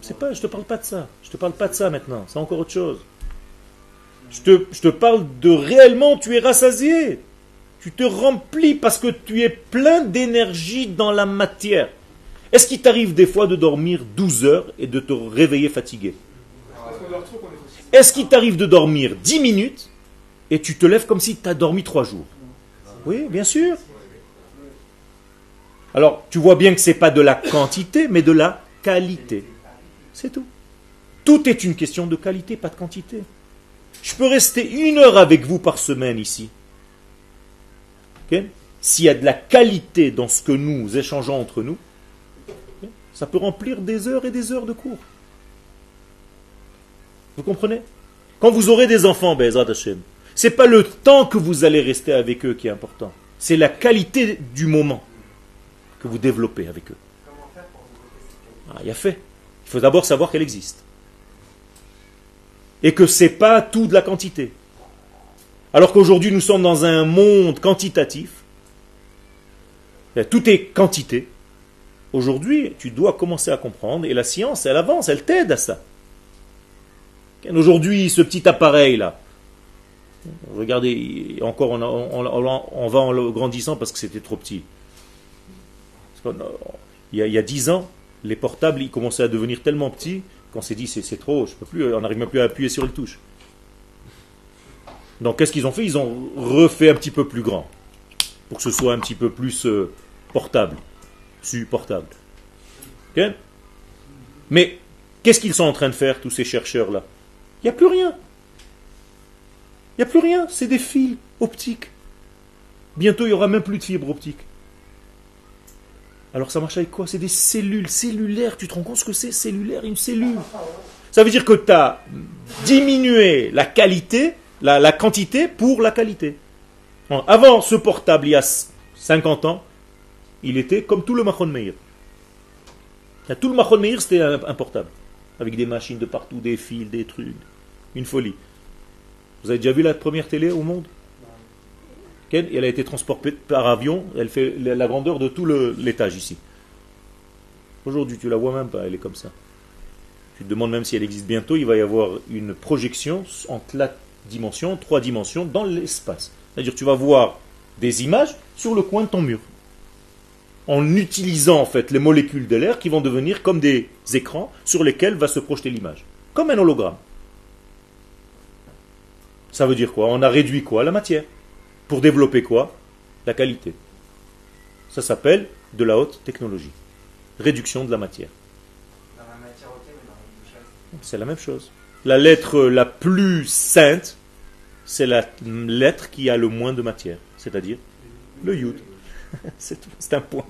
C'est pas, je te parle pas de ça. Je te parle pas de ça maintenant. C'est encore autre chose. Je te, je te parle de réellement, tu es rassasié. Tu te remplis parce que tu es plein d'énergie dans la matière. Est-ce qu'il t'arrive des fois de dormir 12 heures et de te réveiller fatigué? Est-ce qu'il t'arrive de dormir 10 minutes et tu te lèves comme si tu as dormi 3 jours? Oui, bien sûr. Alors, tu vois bien que ce n'est pas de la quantité, mais de la qualité. C'est tout. Tout est une question de qualité, pas de quantité. Je peux rester une heure avec vous par semaine ici. S'il y a de la qualité dans ce que nous échangeons entre nous, ça peut remplir des heures et des heures de cours. Vous comprenez? Quand vous aurez des enfants, Bezrat Hashem, c'est pas le temps que vous allez rester avec eux qui est important. C'est la qualité du moment que vous développez avec eux. Ah, il y a fait. Il faut d'abord savoir qu'elle existe. Et que c'est pas tout de la quantité. Alors qu'aujourd'hui nous sommes dans un monde quantitatif. Eh, Tout est quantité. Aujourd'hui, tu dois commencer à comprendre, et la science, elle avance, elle t'aide à ça. Aujourd'hui, ce petit appareil-là, regardez, encore on, va en le grandissant parce que c'était trop petit. A- il y a dix ans, les portables, ils commençaient à devenir tellement petits qu'on s'est dit c'est trop, je peux plus, on n'arrive même plus à appuyer sur les touches. Donc qu'est-ce qu'ils ont fait? Ils ont refait un petit peu plus grand pour que ce soit un petit peu plus euh, portable, supportable. Mais qu'est-ce qu'ils sont en train de faire tous ces chercheurs là Il n'y a plus rien. Il n'y a plus rien, c'est des fils optiques. Bientôt il n'y aura même plus de fibres optiques. Alors ça marche avec quoi? C'est des cellules cellulaires. Tu te rends compte ce que c'est cellulaire Une cellule? Ça veut dire que tu as diminué la qualité, la, quantité pour la qualité. Avant ce portable, il y a 50 ans, il était comme tout le Mahon Meir. Tout le Mahon Meir, c'était un, portable. Avec des machines de partout, des fils, des trucs. Une folie. Vous avez déjà vu la première télé au monde? Elle a été transportée par avion. Elle fait la la grandeur de tout l'étage ici. Aujourd'hui, tu la vois même pas. Elle est comme ça. Tu te demandes même si elle existe bientôt. Il va y avoir une projection en quatre dimensions, trois dimensions dans l'espace. C'est-à-dire, tu vas voir des images sur le coin de ton mur. En utilisant en fait les molécules de l'air qui vont devenir comme des écrans sur lesquels va se projeter l'image. Comme un hologramme. Ça veut dire quoi? On a réduit quoi La matière? Pour développer quoi? La qualité. Ça s'appelle de la haute technologie. Réduction de la matière. C'est la même chose. la lettre la plus sainte, c'est la lettre qui a le moins de matière, c'est-à-dire le yud. [LAUGHS] c'est un point.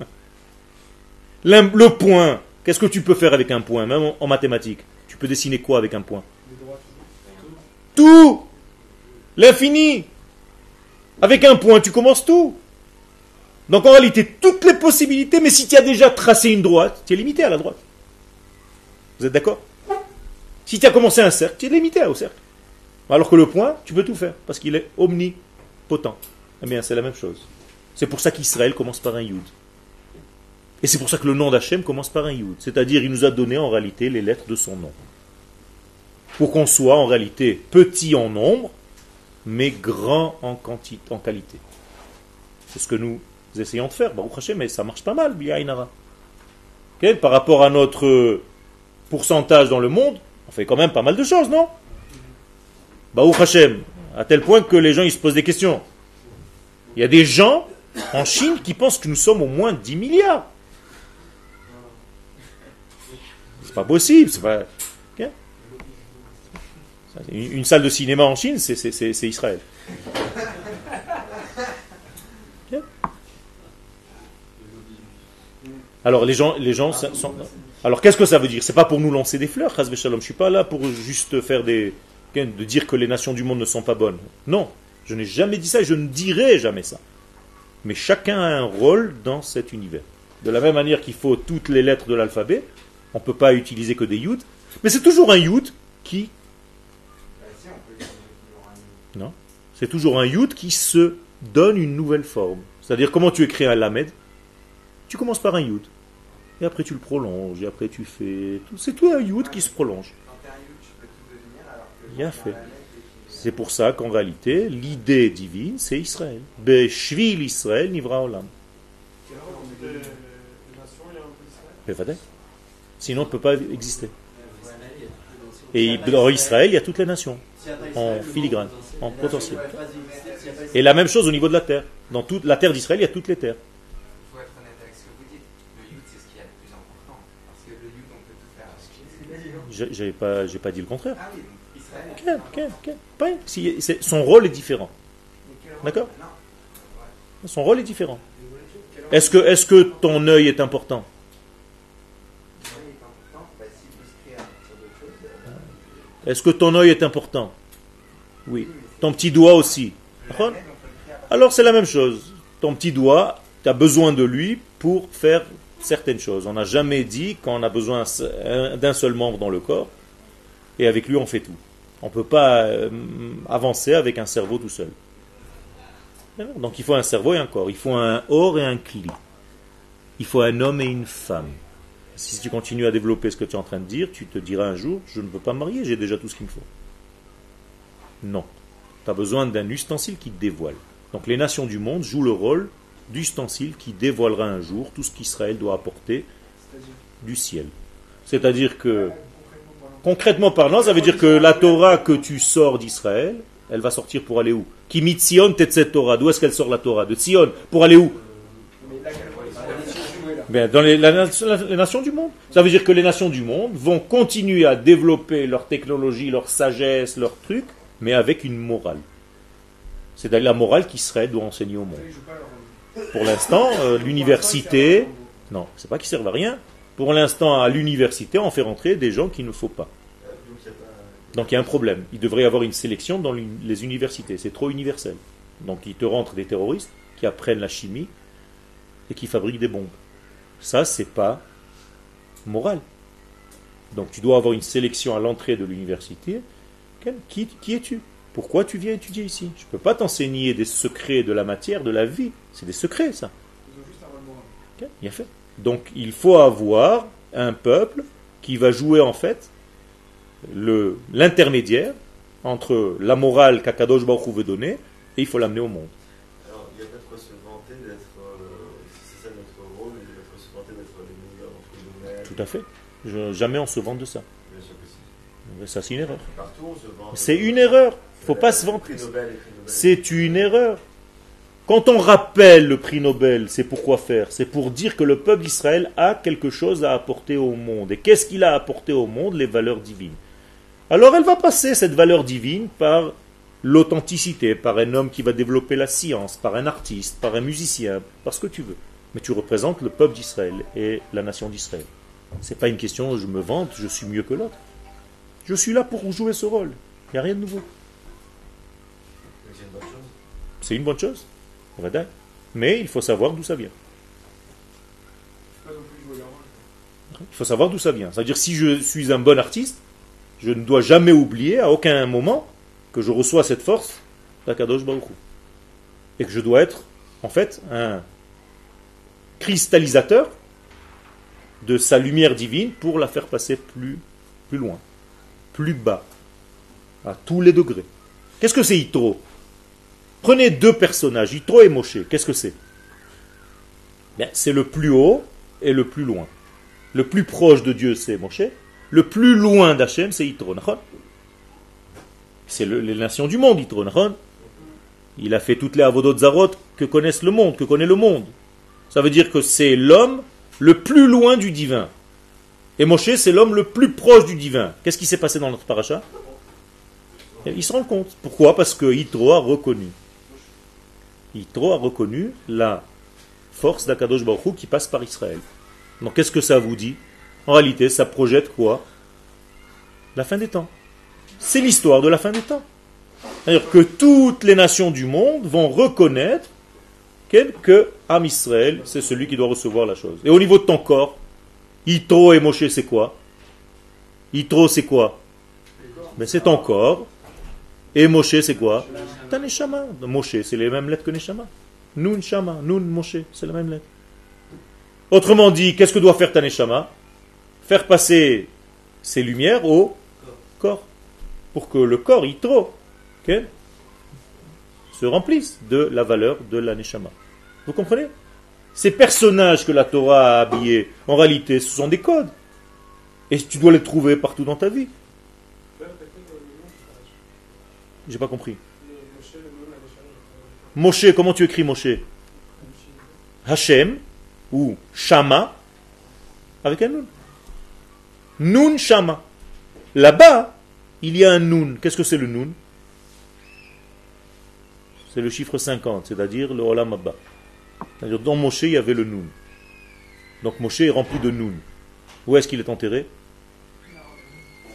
Le point, qu'est-ce que tu peux faire avec un point, même en mathématiques Tu peux dessiner quoi avec un point? Tout L'infini Avec un point, tu commences tout. Donc en réalité, toutes les possibilités, mais si tu as déjà tracé une droite, tu es limité à la droite. Vous êtes d'accord? Si tu as commencé un cercle, tu es limité au cercle. Alors que le point, tu peux tout faire, parce qu'il est omnipotent. Eh bien, c'est la même chose. C'est pour ça qu'Israël commence par un Yud. Et c'est pour ça que le nom d'Hachem commence par un Yud. C'est-à-dire, il nous a donné en réalité les lettres de son nom. Pour qu'on soit en réalité petit en nombre, mais grand en, quantité, en qualité. C'est ce que nous essayons de faire. Baruch Hashem, mais ça marche pas mal, Biaïnara. Par rapport à notre pourcentage dans le monde, on fait quand même pas mal de choses, non? Baruch Hashem, à tel point que les gens ils se posent des questions. Il y a des gens en Chine qui pensent que nous sommes au moins 10 milliards. C'est pas possible, c'est pas. Une salle de cinéma en Chine, c'est- Israël. Alors les gens, les gens. Alors qu'est-ce que ça veut dire? C'est pas pour nous lancer des fleurs, Chaz Shalom. Je suis pas là pour juste faire des, de dire que les nations du monde ne sont pas bonnes. Non, je n'ai jamais dit ça et je ne dirai jamais ça. Mais chacun a un rôle dans cet univers. De la même manière qu'il faut toutes les lettres de l'alphabet, on ne peut pas utiliser que des yud, mais c'est toujours un yud qui, c'est toujours un yud qui se donne une nouvelle forme. C'est-à-dire comment tu écris un lamed, tu commences par un yud, et après tu le prolonges, et après tu fais, c'est tout un yud qui se prolonge. Quand t'es un youth, tu peux tout devenir alors que. Bien fait. C'est pour ça qu'en réalité, l'idée divine, c'est Israël. Beshvil Israël nivra olam. Bevadai. Sinon, on ne peut pas exister. Et dans Israël, il y a toutes les nations, en filigrane. En potentiel. Et la même chose au niveau de la terre. Dans toute la terre d'Israël, il y a toutes les terres. Il faut être honnête avec ce que vous dites. Le youth, c'est ce qui est le plus important. Parce que le youth, on peut tout faire. J'ai j'ai pas, j'ai pas dit le contraire. Ah oui, donc Israël. Ok, ok, ok. Pas- si- c'est- son rôle est différent. D'accord. Son rôle est différent. Est-ce que, est-ce que ton œil est important? Est Est-ce que ton œil est important? Oui. Ton petit doigt aussi. Alors c'est la même chose. Ton petit doigt, tu as besoin de lui pour faire certaines choses. On n'a jamais dit qu'on a besoin d'un seul membre dans le corps et avec lui on fait tout. On ne peut pas euh, avancer avec un cerveau tout seul. Donc il faut un cerveau et un corps. Il faut un or et un cli. Il faut un homme et une femme. Si tu continues à développer ce que tu es en train de dire, tu te diras un jour, je ne veux pas me marier, j'ai déjà tout ce qu'il me faut. Non. Tu as besoin d'un ustensile qui te dévoile. Donc les nations du monde jouent le rôle d'ustensile qui dévoilera un jour tout ce qu'Israël doit apporter du ciel. C'est-à-dire que, concrètement parlant, ça veut dire que la Torah que tu sors d'Israël, elle va sortir pour aller où? Qui mit Sion tetset Torah D'où est-ce qu'elle sort la Torah? De Sion. Pour aller où? Ben, Dans les, les nations du monde. Ça veut dire que les nations du monde vont continuer à développer leur technologie, leur sagesse, leurs trucs, mais avec une morale. C'est la morale qu'Israël doit enseigner au monde. Pour l'instant, euh, l'université, non, c'est pas qu'ils servent à rien. Pour l'instant, à l'université, on fait rentrer des gens qu'il ne faut pas. Donc, il y a un problème. Il devrait y avoir une sélection dans les universités. C'est trop universel. Donc il te rentre des terroristes qui apprennent la chimie et qui fabriquent des bombes. Ça, c'est pas moral. Donc tu dois avoir une sélection à l'entrée de l'université. Qui, qui es-tu? Pourquoi tu viens étudier ici? Je ne peux pas t'enseigner des secrets de la matière, de la vie. C'est des secrets, ça. Ils ont juste un rôle moral. Ok, Bien fait. Donc il faut avoir un peuple qui va jouer en fait le- l'intermédiaire entre la morale qu'Akadosh Baruch veut donner et il faut l'amener au monde. Alors, il n'y a pas de quoi se vanter d'être. euh, si c'est ça notre rôle, il n'y a pas de quoi se vanter d'être les meilleurs dans tous les domaines. Tout à fait. Je- jamais on se vante de ça. Ça, c'est une erreur. C'est une erreur. faut pas se vanter. C'est une erreur. Quand on rappelle le prix Nobel, c'est pourquoi faire? C'est pour dire que le peuple d'Israël a quelque chose à apporter au monde. Et qu'est-ce qu'il a apporté au monde? Les valeurs divines. alors elle va passer cette valeur divine par l'authenticité, par un homme qui va développer la science, par un artiste, par un musicien, par ce que tu veux. Mais tu représentes le peuple d'Israël et la nation d'Israël. C'est pas une question je me vante, je suis mieux que l'autre. Je suis là pour jouer ce rôle. Il n'y a rien de nouveau. C'est une bonne chose. C'est une bonne chose. Vadaï. Mais il faut savoir d'où ça vient. Il faut savoir d'où ça vient. C'est-à-dire si je suis un bon artiste, je ne dois jamais oublier à aucun moment que je reçois cette force d'Akadosh Baruch Hu. Et que je dois être, en fait, un cristallisateur de sa lumière divine pour la faire passer plus, plus loin, plus bas, à tous les degrés. Qu'est-ce que c'est Yitro Prenez deux personnages, Yitro et Moshe. Qu'est-ce que c'est? Ben, C'est le plus haut et le plus loin. Le plus proche de Dieu, c'est Moshe. Le plus loin d'Hachem, c'est Yitro. C'est le- les nations du monde, Yitro. Il a fait toutes les avodot zarot que connaissent le monde, que connaît le monde. Ça veut dire que c'est l'homme le plus loin du divin. Et Moshe, c'est l'homme le plus proche du divin. Qu'est-ce qui s'est passé dans notre paracha Il se rend compte. Pourquoi? Parce que Yitro a reconnu. Yitro a reconnu la force d'Akadosh Baruch qui passe par Israël. Donc qu'est-ce que ça vous dit? En réalité, ça projette quoi? La fin des temps. C'est l'histoire de la fin des temps. C'est-à-dire que toutes les nations du monde vont reconnaître que Israël, c'est celui qui doit recevoir la chose. Et au niveau de ton corps, Yitro et Moshe, c'est quoi? Yitro, c'est quoi? Ben, C'est ton corps. Et Moshe, c'est quoi? Ta Neshama. Moshe, c'est les mêmes lettres que Neshama. Nun Shama, Nun Moshe, c'est la même lettre. Autrement dit, qu'est-ce que doit faire ta Neshama? Faire passer ces lumières au corps. Pour que le corps, Yitro, ok, se remplisse de la valeur de la Neshama. Vous comprenez? Ces personnages que la Torah a habillés, en réalité, ce sont des codes. Et tu dois les trouver partout dans ta vie. J'ai pas compris. Moshe, comment tu écris Moshe? Hachem ou Shama avec un Nun. Nun Shama. Là-bas, il y a un Nun. Qu'est-ce que c'est le Nun? C'est le chiffre 50, c'est-à-dire le Olam Abba. Dans Moshe, il y avait le Nun. Donc Moshe est rempli de Nun. Où est-ce qu'il est enterré?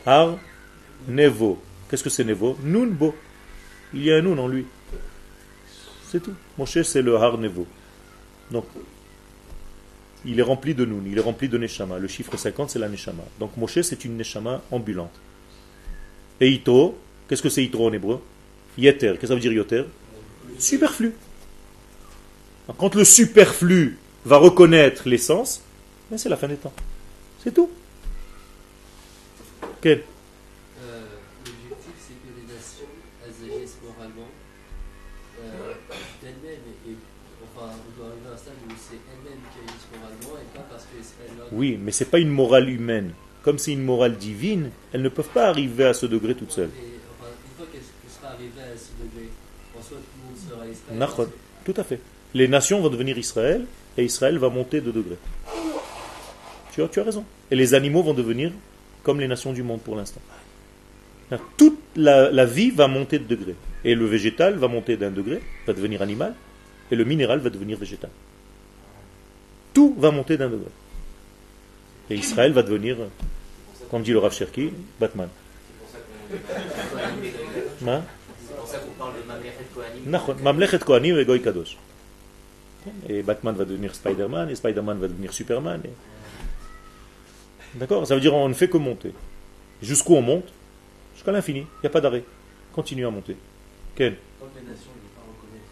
Har Nevo. Qu'est-ce que c'est Nevo? Nun Bo. Il y a un Nun en lui. C'est tout. Moshe, c'est le Har Nevo. Donc, il est rempli de Nun, il est rempli de Neshama. Le chiffre 50, c'est la Neshama. Donc Moshe, c'est une Neshama ambulante. Et Ito, qu'est-ce que c'est Ito en hébreu? Yeter, qu'est-ce que ça veut dire Yoter Superflu. Quand le superflu va reconnaître l'essence, ben, c'est la fin des temps. C'est tout. Quel Euh, L'objectif, c'est que les nations, elles agissent moralement euh, d'elles-mêmes. Enfin, on doit arriver à un stade où c'est elles-mêmes qui agissent moralement et pas parce qu'Israël leur Oui, mais c'est pas une morale humaine. Comme c'est une morale divine, elles ne peuvent pas arriver à ce degré toutes seules. Et, enfin, une fois qu'elle qu'elle sera arrivée à ce degré, en soi, tout le monde sera Israël. Tout à fait. Les nations vont devenir Israël et Israël va monter de degrés. Tu as, tu as raison. Et les animaux vont devenir comme les nations du monde pour l'instant. Toute la, la vie va monter de degrés. Et le végétal va monter d'un degré, va devenir animal, et le minéral va devenir végétal. Tout va monter d'un degré. Et Israël va devenir, comme dit le Rav Cherki, Batman. C'est pour ça qu'on parle de Mamlechet Kohanim. Mamlechet Kohanim et Goy Kadosh. Et Batman va devenir Spider-Man, et Spider-Man va devenir Superman. et- D'accord Ça veut dire on ne fait que monter. Jusqu'où on monte? Jusqu'à l'infini. Il n'y a pas d'arrêt. Continue à monter. Ken Tant que les nations ne vont pas reconnaître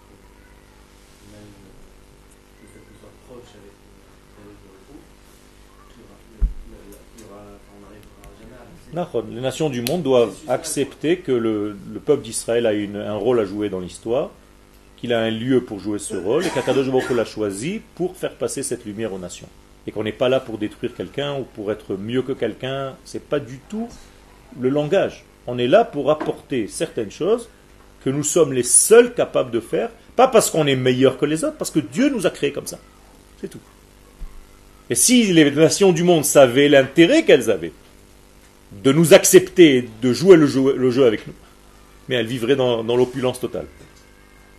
que même euh. Les nations du monde doivent accepter que le, le peuple d'Israël a une- un rôle à jouer dans l'histoire, qu'il a un lieu pour jouer ce rôle, et qu'Akadosh Baruch l'a choisi pour faire passer cette lumière aux nations. Et qu'on n'est pas là pour détruire quelqu'un ou pour être mieux que quelqu'un. C'est pas du tout le langage. On est là pour apporter certaines choses que nous sommes les seuls capables de faire, pas parce qu'on est meilleur que les autres, parce que Dieu nous a créés comme ça. C'est tout. Et si les nations du monde savaient l'intérêt qu'elles avaient de nous accepter, de jouer le jeu, avec nous. Mais elle vivrait dans, dans l'opulence totale.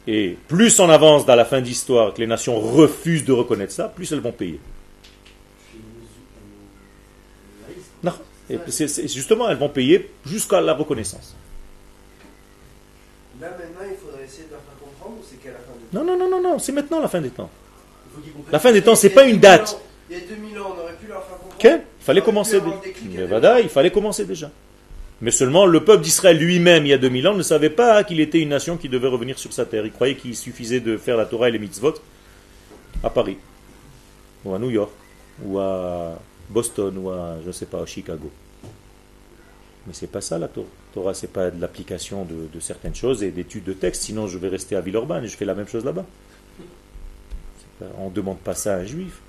Et plus on avance dans la fin d'histoire, que les nations refusent de reconnaître ça, plus elles vont payer. Non. Et justement, elles vont payer jusqu'à la reconnaissance. Là maintenant, il faudrait essayer de leur faire comprendre ou c'est qu'à la fin de Non, non, non, non, non, c'est maintenant la fin des temps. La fin des temps, c'est pas une 2000 date. ans- Il y a 2000 ans, on aurait pu leur faire comprendre. Il fallait On commencer. dé- des il fallait commencer déjà. Mais seulement le peuple d'Israël lui-même, il y a 2000 ans, ne savait pas qu'il était une nation qui devait revenir sur sa terre. Il croyait qu'il suffisait de faire la Torah et les mitzvot à Paris, ou à New York, ou à Boston, ou à, je ne sais pas, à Chicago. Mais c'est pas ça la Torah. Torah, c'est pas de l'application de, de certaines choses et d'études de texte. Sinon, je vais rester à Villeurbanne et je fais la même chose là-bas. On ne demande pas ça à un juif.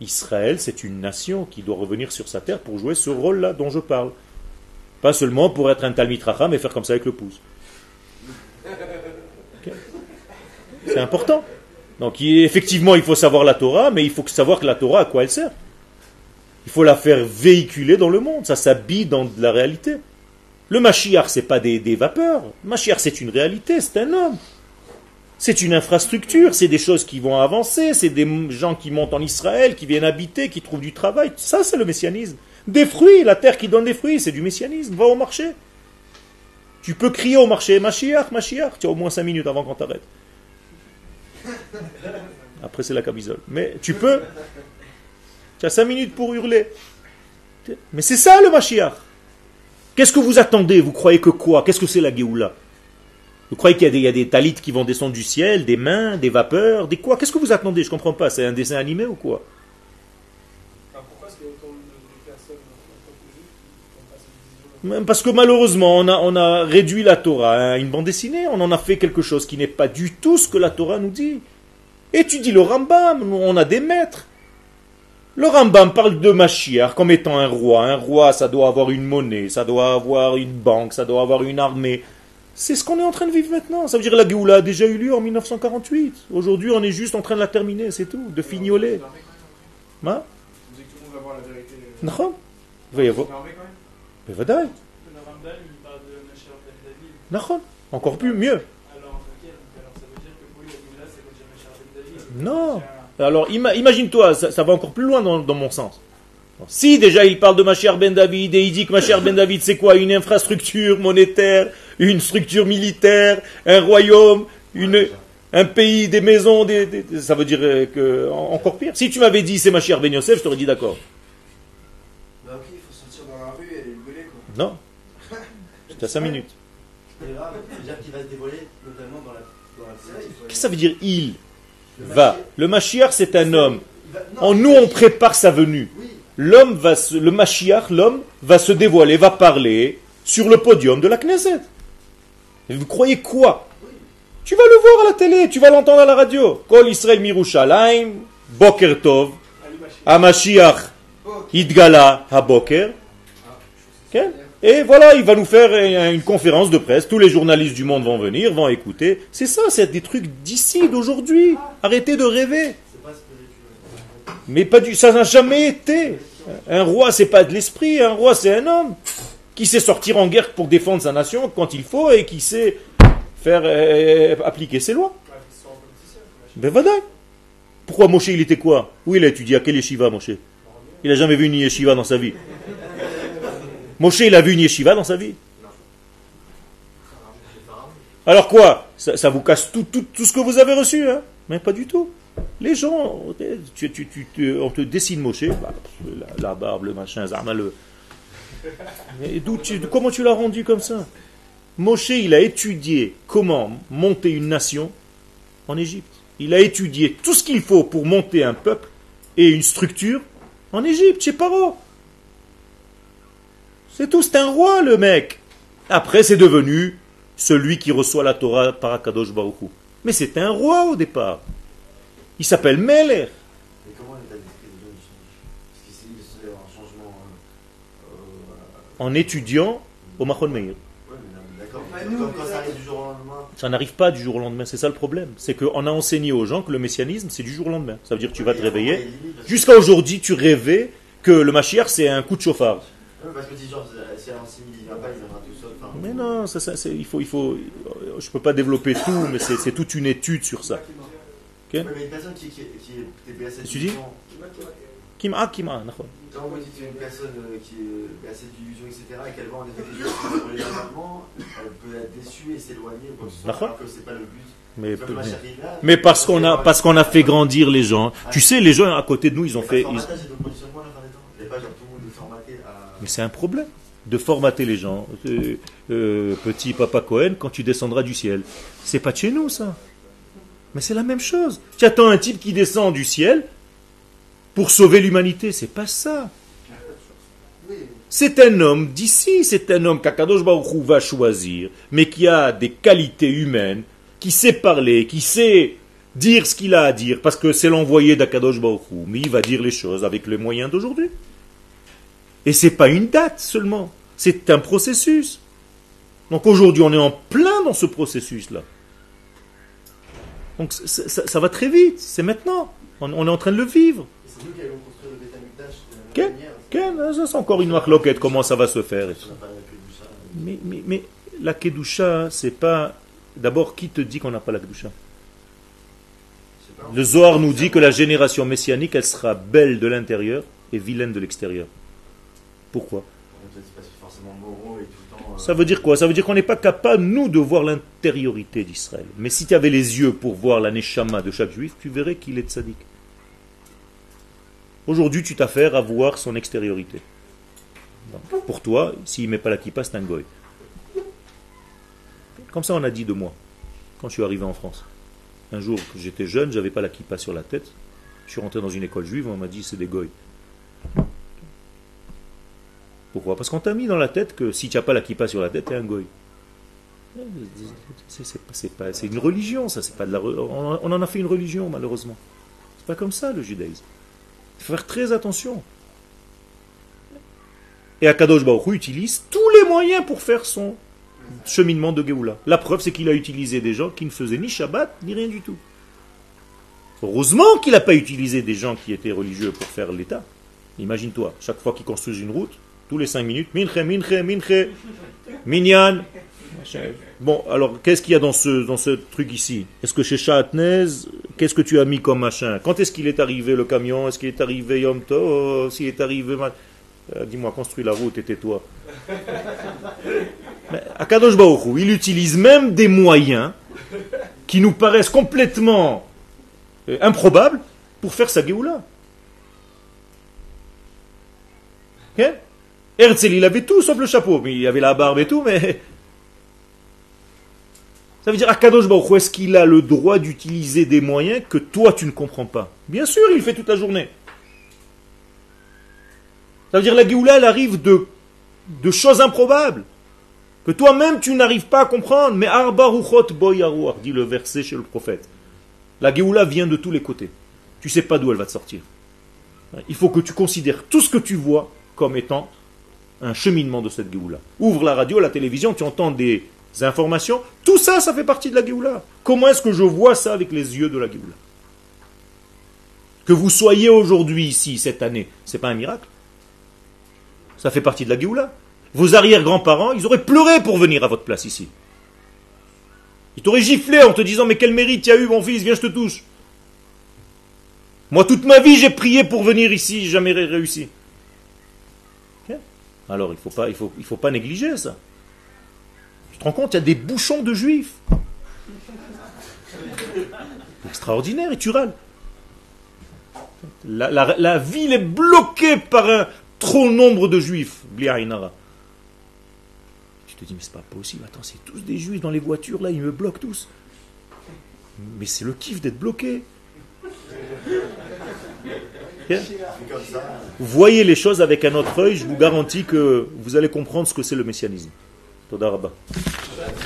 Israël, c'est une nation qui doit revenir sur sa terre pour jouer ce rôle-là dont je parle. Pas seulement pour être un Talmid Racham et faire comme ça avec le pouce. C'est important. Donc effectivement, il faut savoir la Torah, mais il faut savoir que la Torah, à quoi elle sert. Il faut la faire véhiculer dans le monde. Ça s'habille dans la réalité. Le Mashiach, c'est pas des, vapeurs. Le Mashiach, c'est une réalité, c'est un homme. C'est une infrastructure, c'est des choses qui vont avancer, c'est des gens qui montent en Israël, qui viennent habiter, qui trouvent du travail. Ça, c'est le messianisme. Des fruits, la terre qui donne des fruits, c'est du messianisme. Va au marché. Tu peux crier au marché, Mashiach, Mashiach. Tu as au moins 5 minutes avant qu'on t'arrête. Après, c'est la camisole. Mais tu peux. Tu as 5 minutes pour hurler. Mais c'est ça le Mashiach. Qu'est-ce que vous attendez? Vous croyez que quoi? Qu'est-ce que c'est la Géoula? Vous croyez qu'il y a des, talites qui vont descendre du ciel, des mains, des vapeurs, des quoi? Qu'est-ce que vous attendez? Je comprends pas. C'est un dessin animé ou quoi Alors pourquoi est-ce qu'il y a autant de, de personnes en tant que juifs qui n'ont pas cette vision Même Parce que malheureusement, on a, on a réduit la Torah à une bande dessinée. On en a fait quelque chose qui n'est pas du tout ce que la Torah nous dit. Étudie le Rambam. On a des maîtres. Le Rambam parle de Mashiach comme étant un roi. Un roi, ça doit avoir une monnaie, ça doit avoir une banque, ça doit avoir une armée. C'est ce qu'on est en train de vivre maintenant. Ça veut dire que la Géoula a déjà eu lieu en 1948. Aujourd'hui, on est juste en train de la terminer, c'est tout, de fignoler. Hein Vous dites que tout le monde va voir la vérité. Nachon Il va y avoir. Nachon. Encore plus, mieux. Non. Alors ima- imagine-toi, ça, va encore plus loin dans, mon sens. Si déjà il parle de Machar Ben David et il dit que Machar Ben David c'est quoi? Une infrastructure monétaire, une structure militaire, un royaume, une, un pays, des maisons, des, ça veut dire euh, que en- encore pire. Si tu m'avais dit c'est Machar Ben Yosef, je t'aurais dit d'accord. Bah ok, il faut sortir dans la rue et aller le gueuler quoi. Non. J'étais à 5 minutes. C'est grave, c'est-à-dire qu'il va se dévoiler notamment dans la, dans la série. Qu'est-ce que ça veut dire il va Le Mashiach c'est un homme. En nous on prépare sa venue. L'homme va se, le Mashiach, l'homme, va se dévoiler, va parler sur le podium de la Knesset. Et vous croyez quoi? Tu vas le voir à la télé, tu vas l'entendre à la radio. Kol Israël Mirushalayim, Boker Tov, Ali Mashiach. Amashiach, Idgala, Haboker. Et voilà, il va nous faire euh, une conférence de presse. Tous les journalistes du monde vont venir, vont écouter. C'est ça, c'est des trucs d'ici, d'aujourd'hui. Arrêtez de rêver. Mais pas du, ça n'a jamais été. Un roi, c'est pas de l'esprit. Un roi, c'est un homme qui sait sortir en guerre pour défendre sa nation quand il faut et qui sait faire euh, appliquer ses lois. Ben voilà. Pourquoi Moshe, il était quoi? Où il a étudié? À quel yeshiva, Moshe? Il a jamais vu une yeshiva dans sa vie. Moshe, il a vu une yeshiva dans sa vie Alors quoi ça, ça vous casse tout, tout, tout ce que vous avez reçu, hein? Mais pas du tout. Les gens, tu, tu, on te dessine Moshe, bah, la, la barbe, le machin, Zama, le... Tu- comment tu l'as rendu comme ça? Moshe, il a étudié comment monter une nation en Égypte. Il a étudié tout ce qu'il faut pour monter un peuple et une structure en Égypte, chez Paro. C'est tout, c'est un roi le mec. Après, c'est devenu celui qui reçoit la Torah par Akadosh Baruch Hu. Mais c'est un roi au départ. Il s'appelle Meler. Mais comment l'état d'esprit de John change Parce qu'il c'est un changement. Euh, euh, en étudiant au Machon Meir. ouais, mais d'accord. Quand- ça arrive autres- du jour au lendemain, Ça n'arrive pas du jour au lendemain, c'est ça le problème. C'est qu'on a enseigné aux gens que le messianisme, c'est du jour au lendemain. Ça veut dire que tu vas te réveiller. Jusqu'à aujourd'hui, tu rêvais que le Mashiach, c'est un coup de chauffard. Parce que si genre, si il pas, il viendra tout seul. enfin, Mais non, ça, ça, il faut, il faut, je peux pas développer tout, mais c'est c'est toute une étude sur ça. Ouais, mais une personne qui, qui, qui est BAC Tu dis? Kima, kima, d'accord. Quand vous dites une personne euh, qui est assez d'illusion, etc., et qu'elle voit en effet des choses pour les normalement, elle peut être déçue et s'éloigner, quoi que ce alors c'est pas le but. Mais, mais- parce qu'on a, parce qu'on a fait grandir les gens. Tu sais, les gens à côté de nous, ils ont fait. ils- C'est un problème de formater les gens. Euh, euh, petit papa Cohen, quand tu descendras du ciel, c'est pas de chez nous ça. Mais c'est la même chose. Tu attends un type qui descend du ciel pour sauver l'humanité. C'est pas ça. C'est un homme d'ici, c'est un homme qu'Akadosh Baruch Hu va choisir, mais qui a des qualités humaines, qui sait parler, qui sait dire ce qu'il a à dire, parce que c'est l'envoyé d'Akadosh Baruch Hu, mais il va dire les choses avec les moyens d'aujourd'hui. Et c'est pas une date seulement, c'est un processus. Donc aujourd'hui, on est en plein dans ce processus-là. Donc ça, ça- ça va très vite, c'est maintenant. On, on est en train de le vivre. C'est nous qui allons construire le Beth Amikdash de la Ok. même manière. Ken, ça c'est encore une marloquette, comment ça va se faire et tout. Mais, mais, mais la Kedusha, c'est pas. D'abord, qui te dit qu'on n'a pas la Kedusha. Le Zohar nous dit que la génération messianique, elle sera belle de l'intérieur et vilaine de l'extérieur. Pourquoi euh, Ça veut dire quoi Ça veut dire qu'on n'est pas capable, nous, de voir l'intériorité d'Israël. Mais si tu avais les yeux pour voir la neshama de chaque juif, tu verrais qu'il est tzaddik. Aujourd'hui, tu t'affaires à voir son extériorité. Donc, pour toi, s'il ne met pas la kippa, c'est un goy. Comme ça, on a dit de moi, quand je suis arrivé en France. Un jour, que j'étais jeune, j'avais pas la kippa sur la tête. Je suis rentré dans une école juive, on m'a dit c'est des goy. Pourquoi? Parce qu'on t'a mis dans la tête que si tu n'as pas la kippa sur la tête, tu es un goy. C'est- une religion, ça. C'est pas de la. On en a fait une religion, malheureusement. C'est pas comme ça le judaïsme. Il faut faire très attention. Et Akadosh Baruch utilise tous les moyens pour faire son cheminement de Géoula. La preuve, c'est qu'il a utilisé des gens qui ne faisaient ni Shabbat, ni rien du tout. Heureusement qu'il n'a pas utilisé des gens qui étaient religieux pour faire l'État. Imagine-toi, chaque fois qu'ils construisent une route, tous les cinq minutes, minche, minche, minche, minyan. Bon, alors, qu'est-ce qu'il y a dans ce, dans ce truc ici? Est-ce que chez Chatnez, qu'est-ce que tu as mis comme machin? Quand est-ce qu'il est arrivé le camion? Est-ce qu'il est arrivé Yom Tov? S'il est arrivé... Euh, Dis-moi, construis la route et tais-toi. Akadosh Baruch Hu, il utilise même des moyens qui nous paraissent complètement euh, improbables pour faire sa Géoula. Herzl, il avait tout sauf le chapeau. Mais il avait la barbe et tout, mais... [LAUGHS] Ça veut dire, Akadosh Baruch est-ce qu'il a le droit d'utiliser des moyens que toi, tu ne comprends pas? Bien sûr, il fait toute la journée. Ça veut dire, la Géoula, elle arrive de, de choses improbables. Que toi-même, tu n'arrives pas à comprendre. Mais Arba Ruchot dit le verset chez le prophète. La Géoula vient de tous les côtés. Tu sais pas d'où elle va te sortir. Il faut que tu considères tout ce que tu vois comme étant un cheminement de cette Géoula. Ouvre la radio, la télévision, tu entends des informations. Tout ça, ça fait partie de la Géoula. Comment est-ce que je vois ça avec les yeux de la Géoula? Que vous soyez aujourd'hui ici, cette année, c'est pas un miracle Ça fait partie de la Géoula. Vos arrière-grands-parents, ils auraient pleuré pour venir à votre place ici. Ils t'auraient giflé en te disant Mais quel mérite tu as eu, mon fils, viens, je te touche. Moi, toute ma vie, j'ai prié pour venir ici, jamais ré- réussi. Alors, il ne faut, pas- négliger ça. Tu te rends compte, il y a des bouchons de juifs. Extraordinaire, et tu râles. La, ville est bloquée par un trop nombre de juifs. Bli Ainara. Tu te dis, mais c'est pas possible. Attends, c'est tous des juifs dans les voitures, là, ils me bloquent tous. Mais c'est le kiff d'être bloqué. Voyez les choses avec un autre œil, je vous garantis que vous allez comprendre ce que c'est le messianisme.